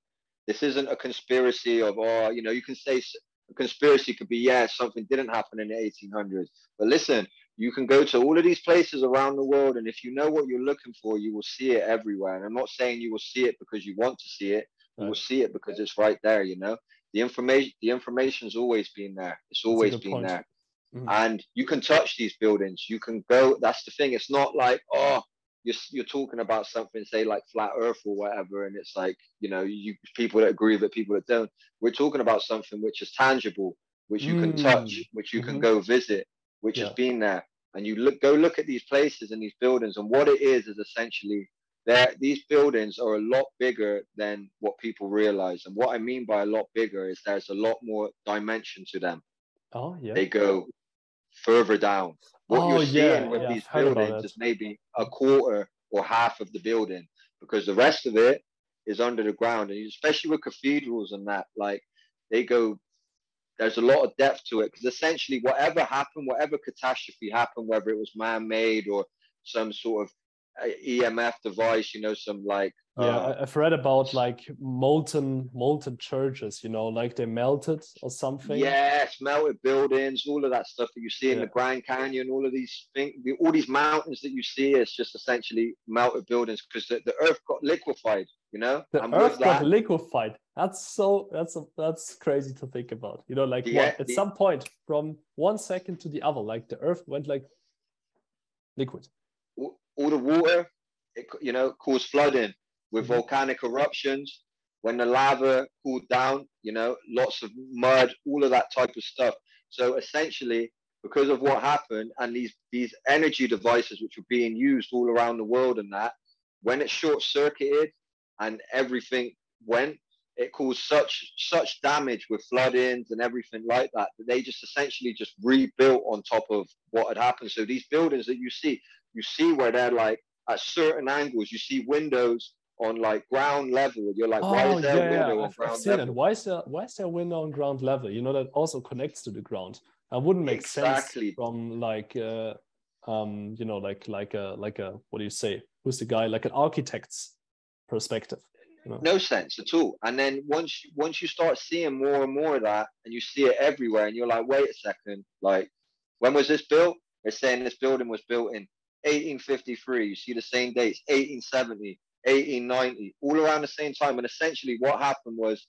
This isn't a conspiracy of, oh, you know, you can say a conspiracy could be, yeah, something didn't happen in the 1800s. But listen, you can go to all of these places around the world, and if you know what you're looking for, you will see it everywhere. And I'm not saying you will see it because you want to see it. Right. You will see it because it's right there. You know, the information the information's always been there. It's always been point. there. Mm-hmm. And you can touch these buildings. You can go. That's the thing. It's not like oh, you're you're talking about something, say like flat Earth or whatever, and it's like you know you people that agree with people that don't. We're talking about something which is tangible, which you mm-hmm. can touch, mm. which you mm-hmm. can go visit which yeah. has been there. And you look, go look at these places and these buildings, and what it is is essentially that these buildings are a lot bigger than what people realize. And what I mean by a lot bigger is there's a lot more dimension to them. Oh, yeah. They go further down. What oh, you're seeing yeah, with yeah, these buildings is maybe a quarter or half of the building because the rest of it is under the ground. And especially with cathedrals and that, like they go there's a lot of depth to it because essentially whatever happened, whatever catastrophe happened, whether it was man-made or some sort of EMF device, you know, some like yeah, uh, I've read about like molten molten churches, you know, like they melted or something. Yes, melted buildings, all of that stuff that you see yeah. in the Grand Canyon, all of these things, all these mountains that you see, is just essentially melted buildings because the, the Earth got liquefied, you know. The and Earth got that, liquefied. That's so that's a, that's crazy to think about. You know, like yeah, what, at the, some point from one second to the other, like the Earth went like liquid. All, the water, it, you know, caused flooding with mm-hmm. volcanic eruptions, when the lava cooled down, you know, lots of mud, all of that type of stuff. So essentially, because of what happened and these these energy devices which were being used all around the world and that, when it short circuited and everything went, it caused such such damage with floodings and everything like that that they just essentially just rebuilt on top of what had happened. So these buildings that you see, you see where they're like at certain angles, you see windows on like ground level. You're like, oh, why is there yeah, a window yeah. on I've, ground I've level? Why is there why is there a window on ground level? You know that also connects to the ground. That wouldn't make exactly. sense from like uh, um, you know, like like a like a what do you say? Who's the guy? Like an architect's perspective. You know? No sense at all. And then once once you start seeing more and more of that, and you see it everywhere, and you're like, wait a second, like when was this built? They're saying this building was built in 1853. You see the same dates, 1870, 1890, all around the same time. And essentially, what happened was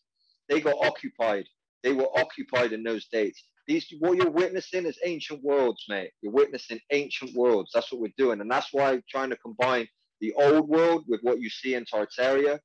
they got occupied. They were occupied in those dates. These, what you're witnessing is ancient worlds, mate. You're witnessing ancient worlds. That's what we're doing, and that's why I'm trying to combine the old world with what you see in Tartaria,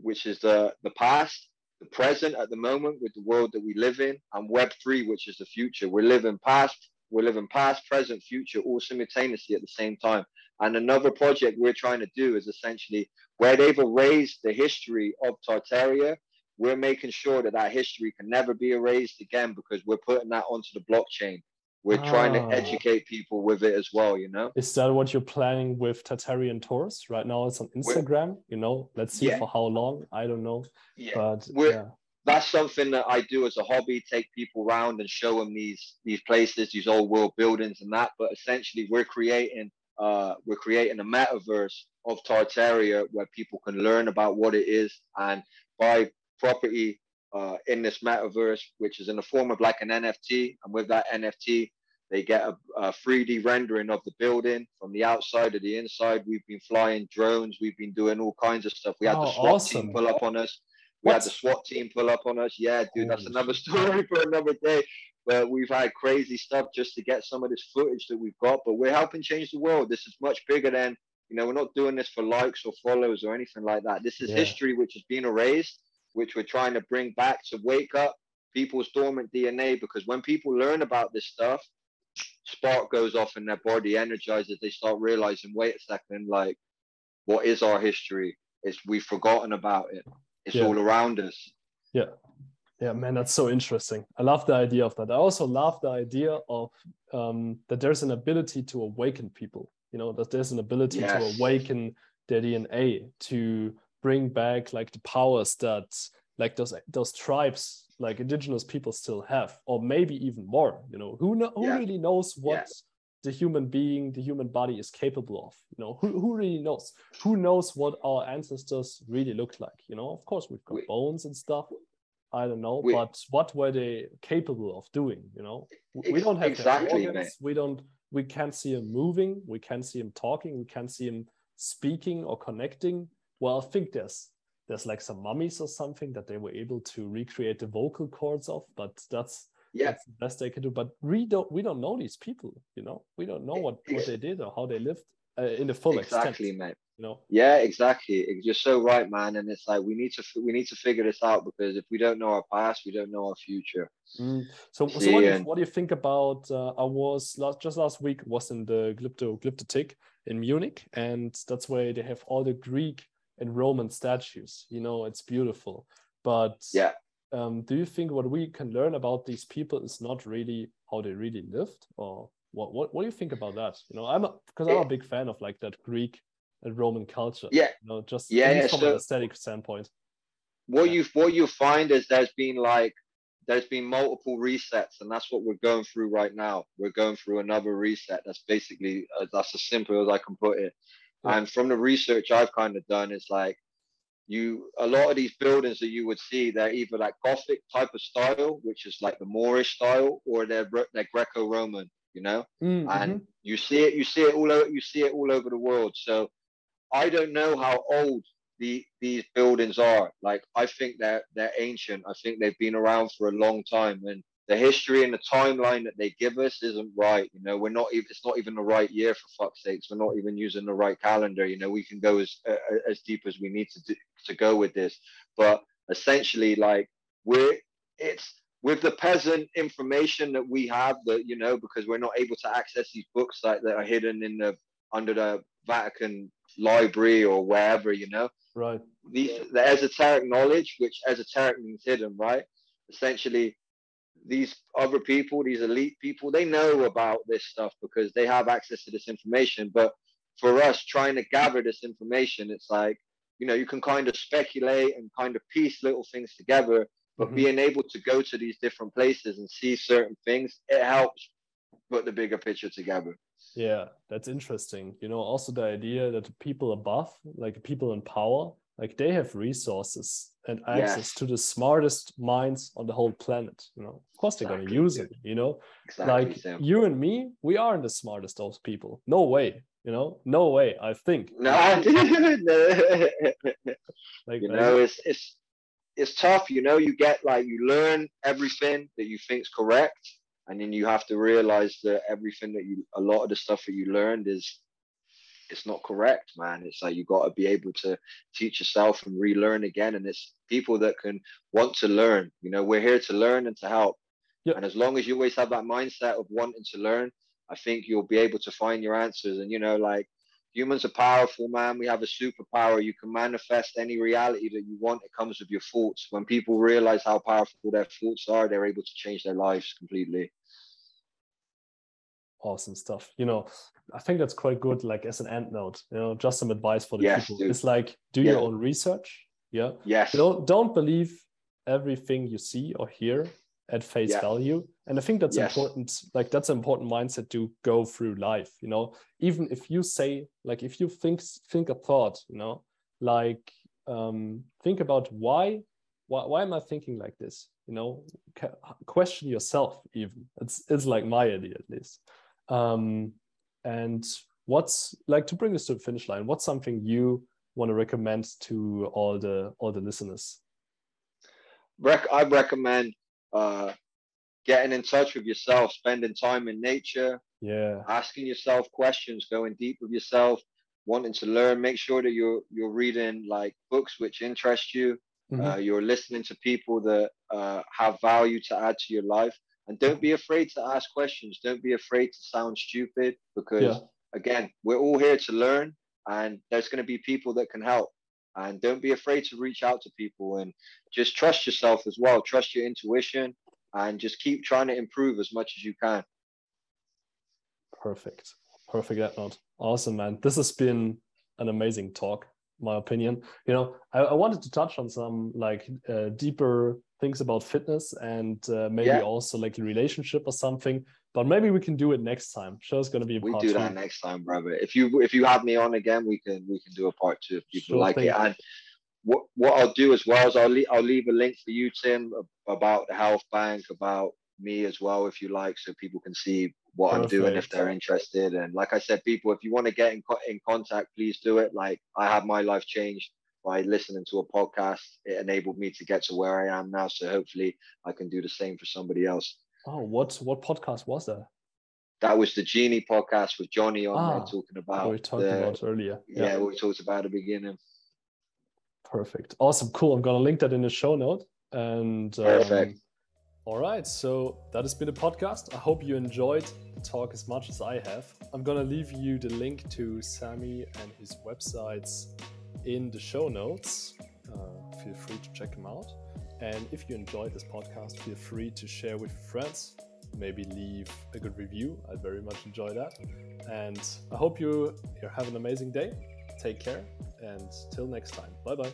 which is the the past, the present at the moment with the world that we live in, and Web three, which is the future. We're living past, we're living past, present, future, all simultaneously at the same time. And another project we're trying to do is essentially where they've erased the history of Tartaria, we're making sure that that history can never be erased again because we're putting that onto the blockchain. We're trying to ah. educate people with it as well, you know? Is that what you're planning with Tartarian Tours? Right now it's on Instagram, we're, you know? Let's see yeah. for how long. I don't know. Yeah. But we're, yeah. That's something that I do as a hobby, take people around and show them these these places, these old world buildings and that. But essentially we're creating uh, we're creating a metaverse of Tartaria where people can learn about what it is and buy property uh, in this metaverse, which is in the form of like an NFT. And with that NFT, they get a, a 3D rendering of the building from the outside to the inside. We've been flying drones. We've been doing all kinds of stuff. We had oh, the SWAT awesome. team pull up on us. We what? had the SWAT team pull up on us. Yeah, dude, that's oh, another story for another day But we've had crazy stuff just to get some of this footage that we've got. But we're helping change the world. This is much bigger than you know. We're not doing this for likes or follows or anything like that. This is yeah. history which has been erased, which we're trying to bring back to wake up people's dormant DNA. Because when people learn about this stuff, spark goes off in their body, energizes. They start realizing, wait a second, like what is our history? It's we've forgotten about it. It's Yeah. all around us. Yeah. Yeah, man, that's so interesting. I love the idea of that. I also love the idea of um, that there's an ability to awaken people, you know, that there's an ability to awaken their DNA, to bring back like the powers that like those those tribes, like indigenous people still have, or maybe even more, you know, who know, who Yeah. really knows what Yeah. The human being, the human body is capable of, you know, who, who really knows? Who knows what our ancestors really looked like? You know, of course we've got We- bones and stuff. I don't know, We- but what were they capable of doing? You know, we don't have exactly, organs. We don't. We can't see him moving. We can't see him talking. We can't see him speaking or connecting. Well, I think there's there's like some mummies or something that they were able to recreate the vocal cords of, but that's Yeah, that's the best they can do. But we don't we don't know these people. You know, we don't know what what they did or how they lived uh, in the full exactly, extent. mate. You know. Yeah, exactly. You're so right, man. And it's like we need to we need to figure this out because if we don't know our past, we don't know our future. Mm. So, so See, what, do you, what do you think about? Uh, I was last, just last week was in the Glypto Glyptothek in Munich, and that's where they have all the Greek and Roman statues. You know, it's beautiful. But Yeah. Um, do you think what we can learn about these people is not really how they really lived, or what? What, what do you think about that? You know, I'm because I'm a big fan of like that Greek and Roman culture. Yeah. You know, just Yeah, yeah, from so- an aesthetic standpoint. What Yeah. you what you find is there's been like there's been multiple resets, and that's what we're going through right now. We're going through another reset. That's basically uh, that's as simple as I can put it. Yeah. And from the research I've kind of done, it's like you a lot of these buildings that you would see, they're either like Gothic type of style, which is like the Moorish style, or they're they're Greco-Roman. You know, Mm, and mhm. you see it you see it all over you see it all over the world so i don't know how old the these buildings are like i think they're they're ancient i think they've been around for a long time and the history and the timeline that they give us isn't right you know? We're not even it's not even the right year for fuck's sakes. We're not even using the right calendar you know? We can go as uh, as deep as we need to do, to go with this. But essentially like we're it's with the peasant information that we have that you know because we're not able to access these books like that are hidden in the under the vatican library or wherever you know? Right. these the esoteric knowledge which esoteric means hidden right? Essentially these other people these elite people they know about this stuff because they have access to this information but for us trying to gather this information it's like you know you can kind of speculate and kind of piece little things together but Mhm. being able to go to these different places and see certain things it helps put the bigger picture together Yeah, that's interesting. You know, also the idea that the people above, like people in power, like they have resources and access Yes. to the smartest minds on the whole planet. You know, of course they're Exactly, gonna use it. You know, exactly like Sam. you and me, we aren't the smartest of people. No way. You know, no way. I think. no, no. Like, you know it's it's it's tough you know you get like you learn everything that you think's correct and then you have to realize that everything that you a lot of the stuff that you learned is it's not correct man. It's like you got to be able to teach yourself and relearn again. And it's people that can want to learn you know we're here to learn and to help. Yeah. and as long as you always have that mindset of wanting to learn i think you'll be able to find your answers. And you know like humans are powerful man. We have a superpower. You can manifest any reality that you want. It comes with your thoughts. When people realize how powerful their thoughts are they're able to change their lives completely awesome stuff. You know, I think that's quite good. Like as an end note, you know, just some advice for the Yes, people. dude. It's like do Yeah. your own research. Yeah. yes don't don't believe everything you see or hear at face Yeah. value and i think that's Yes. important like that's an important mindset to go through life you know even if you say like if you think think a thought you know like um think about why why, why am i thinking like this you know question yourself even it's it's like my idea at least um and what's like to bring this to the finish line what's something you want to recommend to all the all the listeners Rec- I recommend uh, getting in touch with yourself, spending time in nature, yeah asking yourself questions, going deep with yourself, wanting to learn. Make sure that you're you're reading like books which interest you. Mhm. Uh, you're listening to people that uh, have value to add to your life, and don't be afraid to ask questions. Don't be afraid to sound stupid because Yeah. again, we're all here to learn. and there's going to be people that can help. And don't be afraid to reach out to people and just trust yourself as well. Trust your intuition and just keep trying to improve as much as you can. Perfect. Perfect, Edmund. Awesome, man. This has been an amazing talk, my opinion. You know, I, I wanted to touch on some like uh, deeper things about fitness and uh, maybe yeah. also like a relationship or something. But maybe we can do it next time. Show's gonna be. we do two. that next time, brother. If you if you have me on again, we can we can do a part two if people sure like thing. it. And what what I'll do as well is I'll leave I'll leave a link for you, Tim, about the health bank, about me as well, if you like, so people can see what Perfect. I'm doing if they're interested. And like I said, people, if you want to get in, co- in contact, please do it. Like I had my life changed by listening to a podcast. It enabled me to get to where I am now. So hopefully I can do the same for somebody else. Oh, what what podcast was that? That was the Genie podcast with Johnny on ah, there talking about we talked the, about earlier. Yeah, yeah, what we talked about at the beginning. Perfect. Awesome. Cool. I'm gonna link that in the show note. And um, perfect. All right, so that has been a podcast. I hope you enjoyed the talk as much as I have. I'm gonna leave you the link to Sami and his websites in the show notes. Uh, feel free to check them out. And if you enjoyed this podcast, feel free to share with friends. Maybe leave a good review. I'd very much enjoy that. And I hope you, you have an amazing day. Take care and till next time. Bye bye.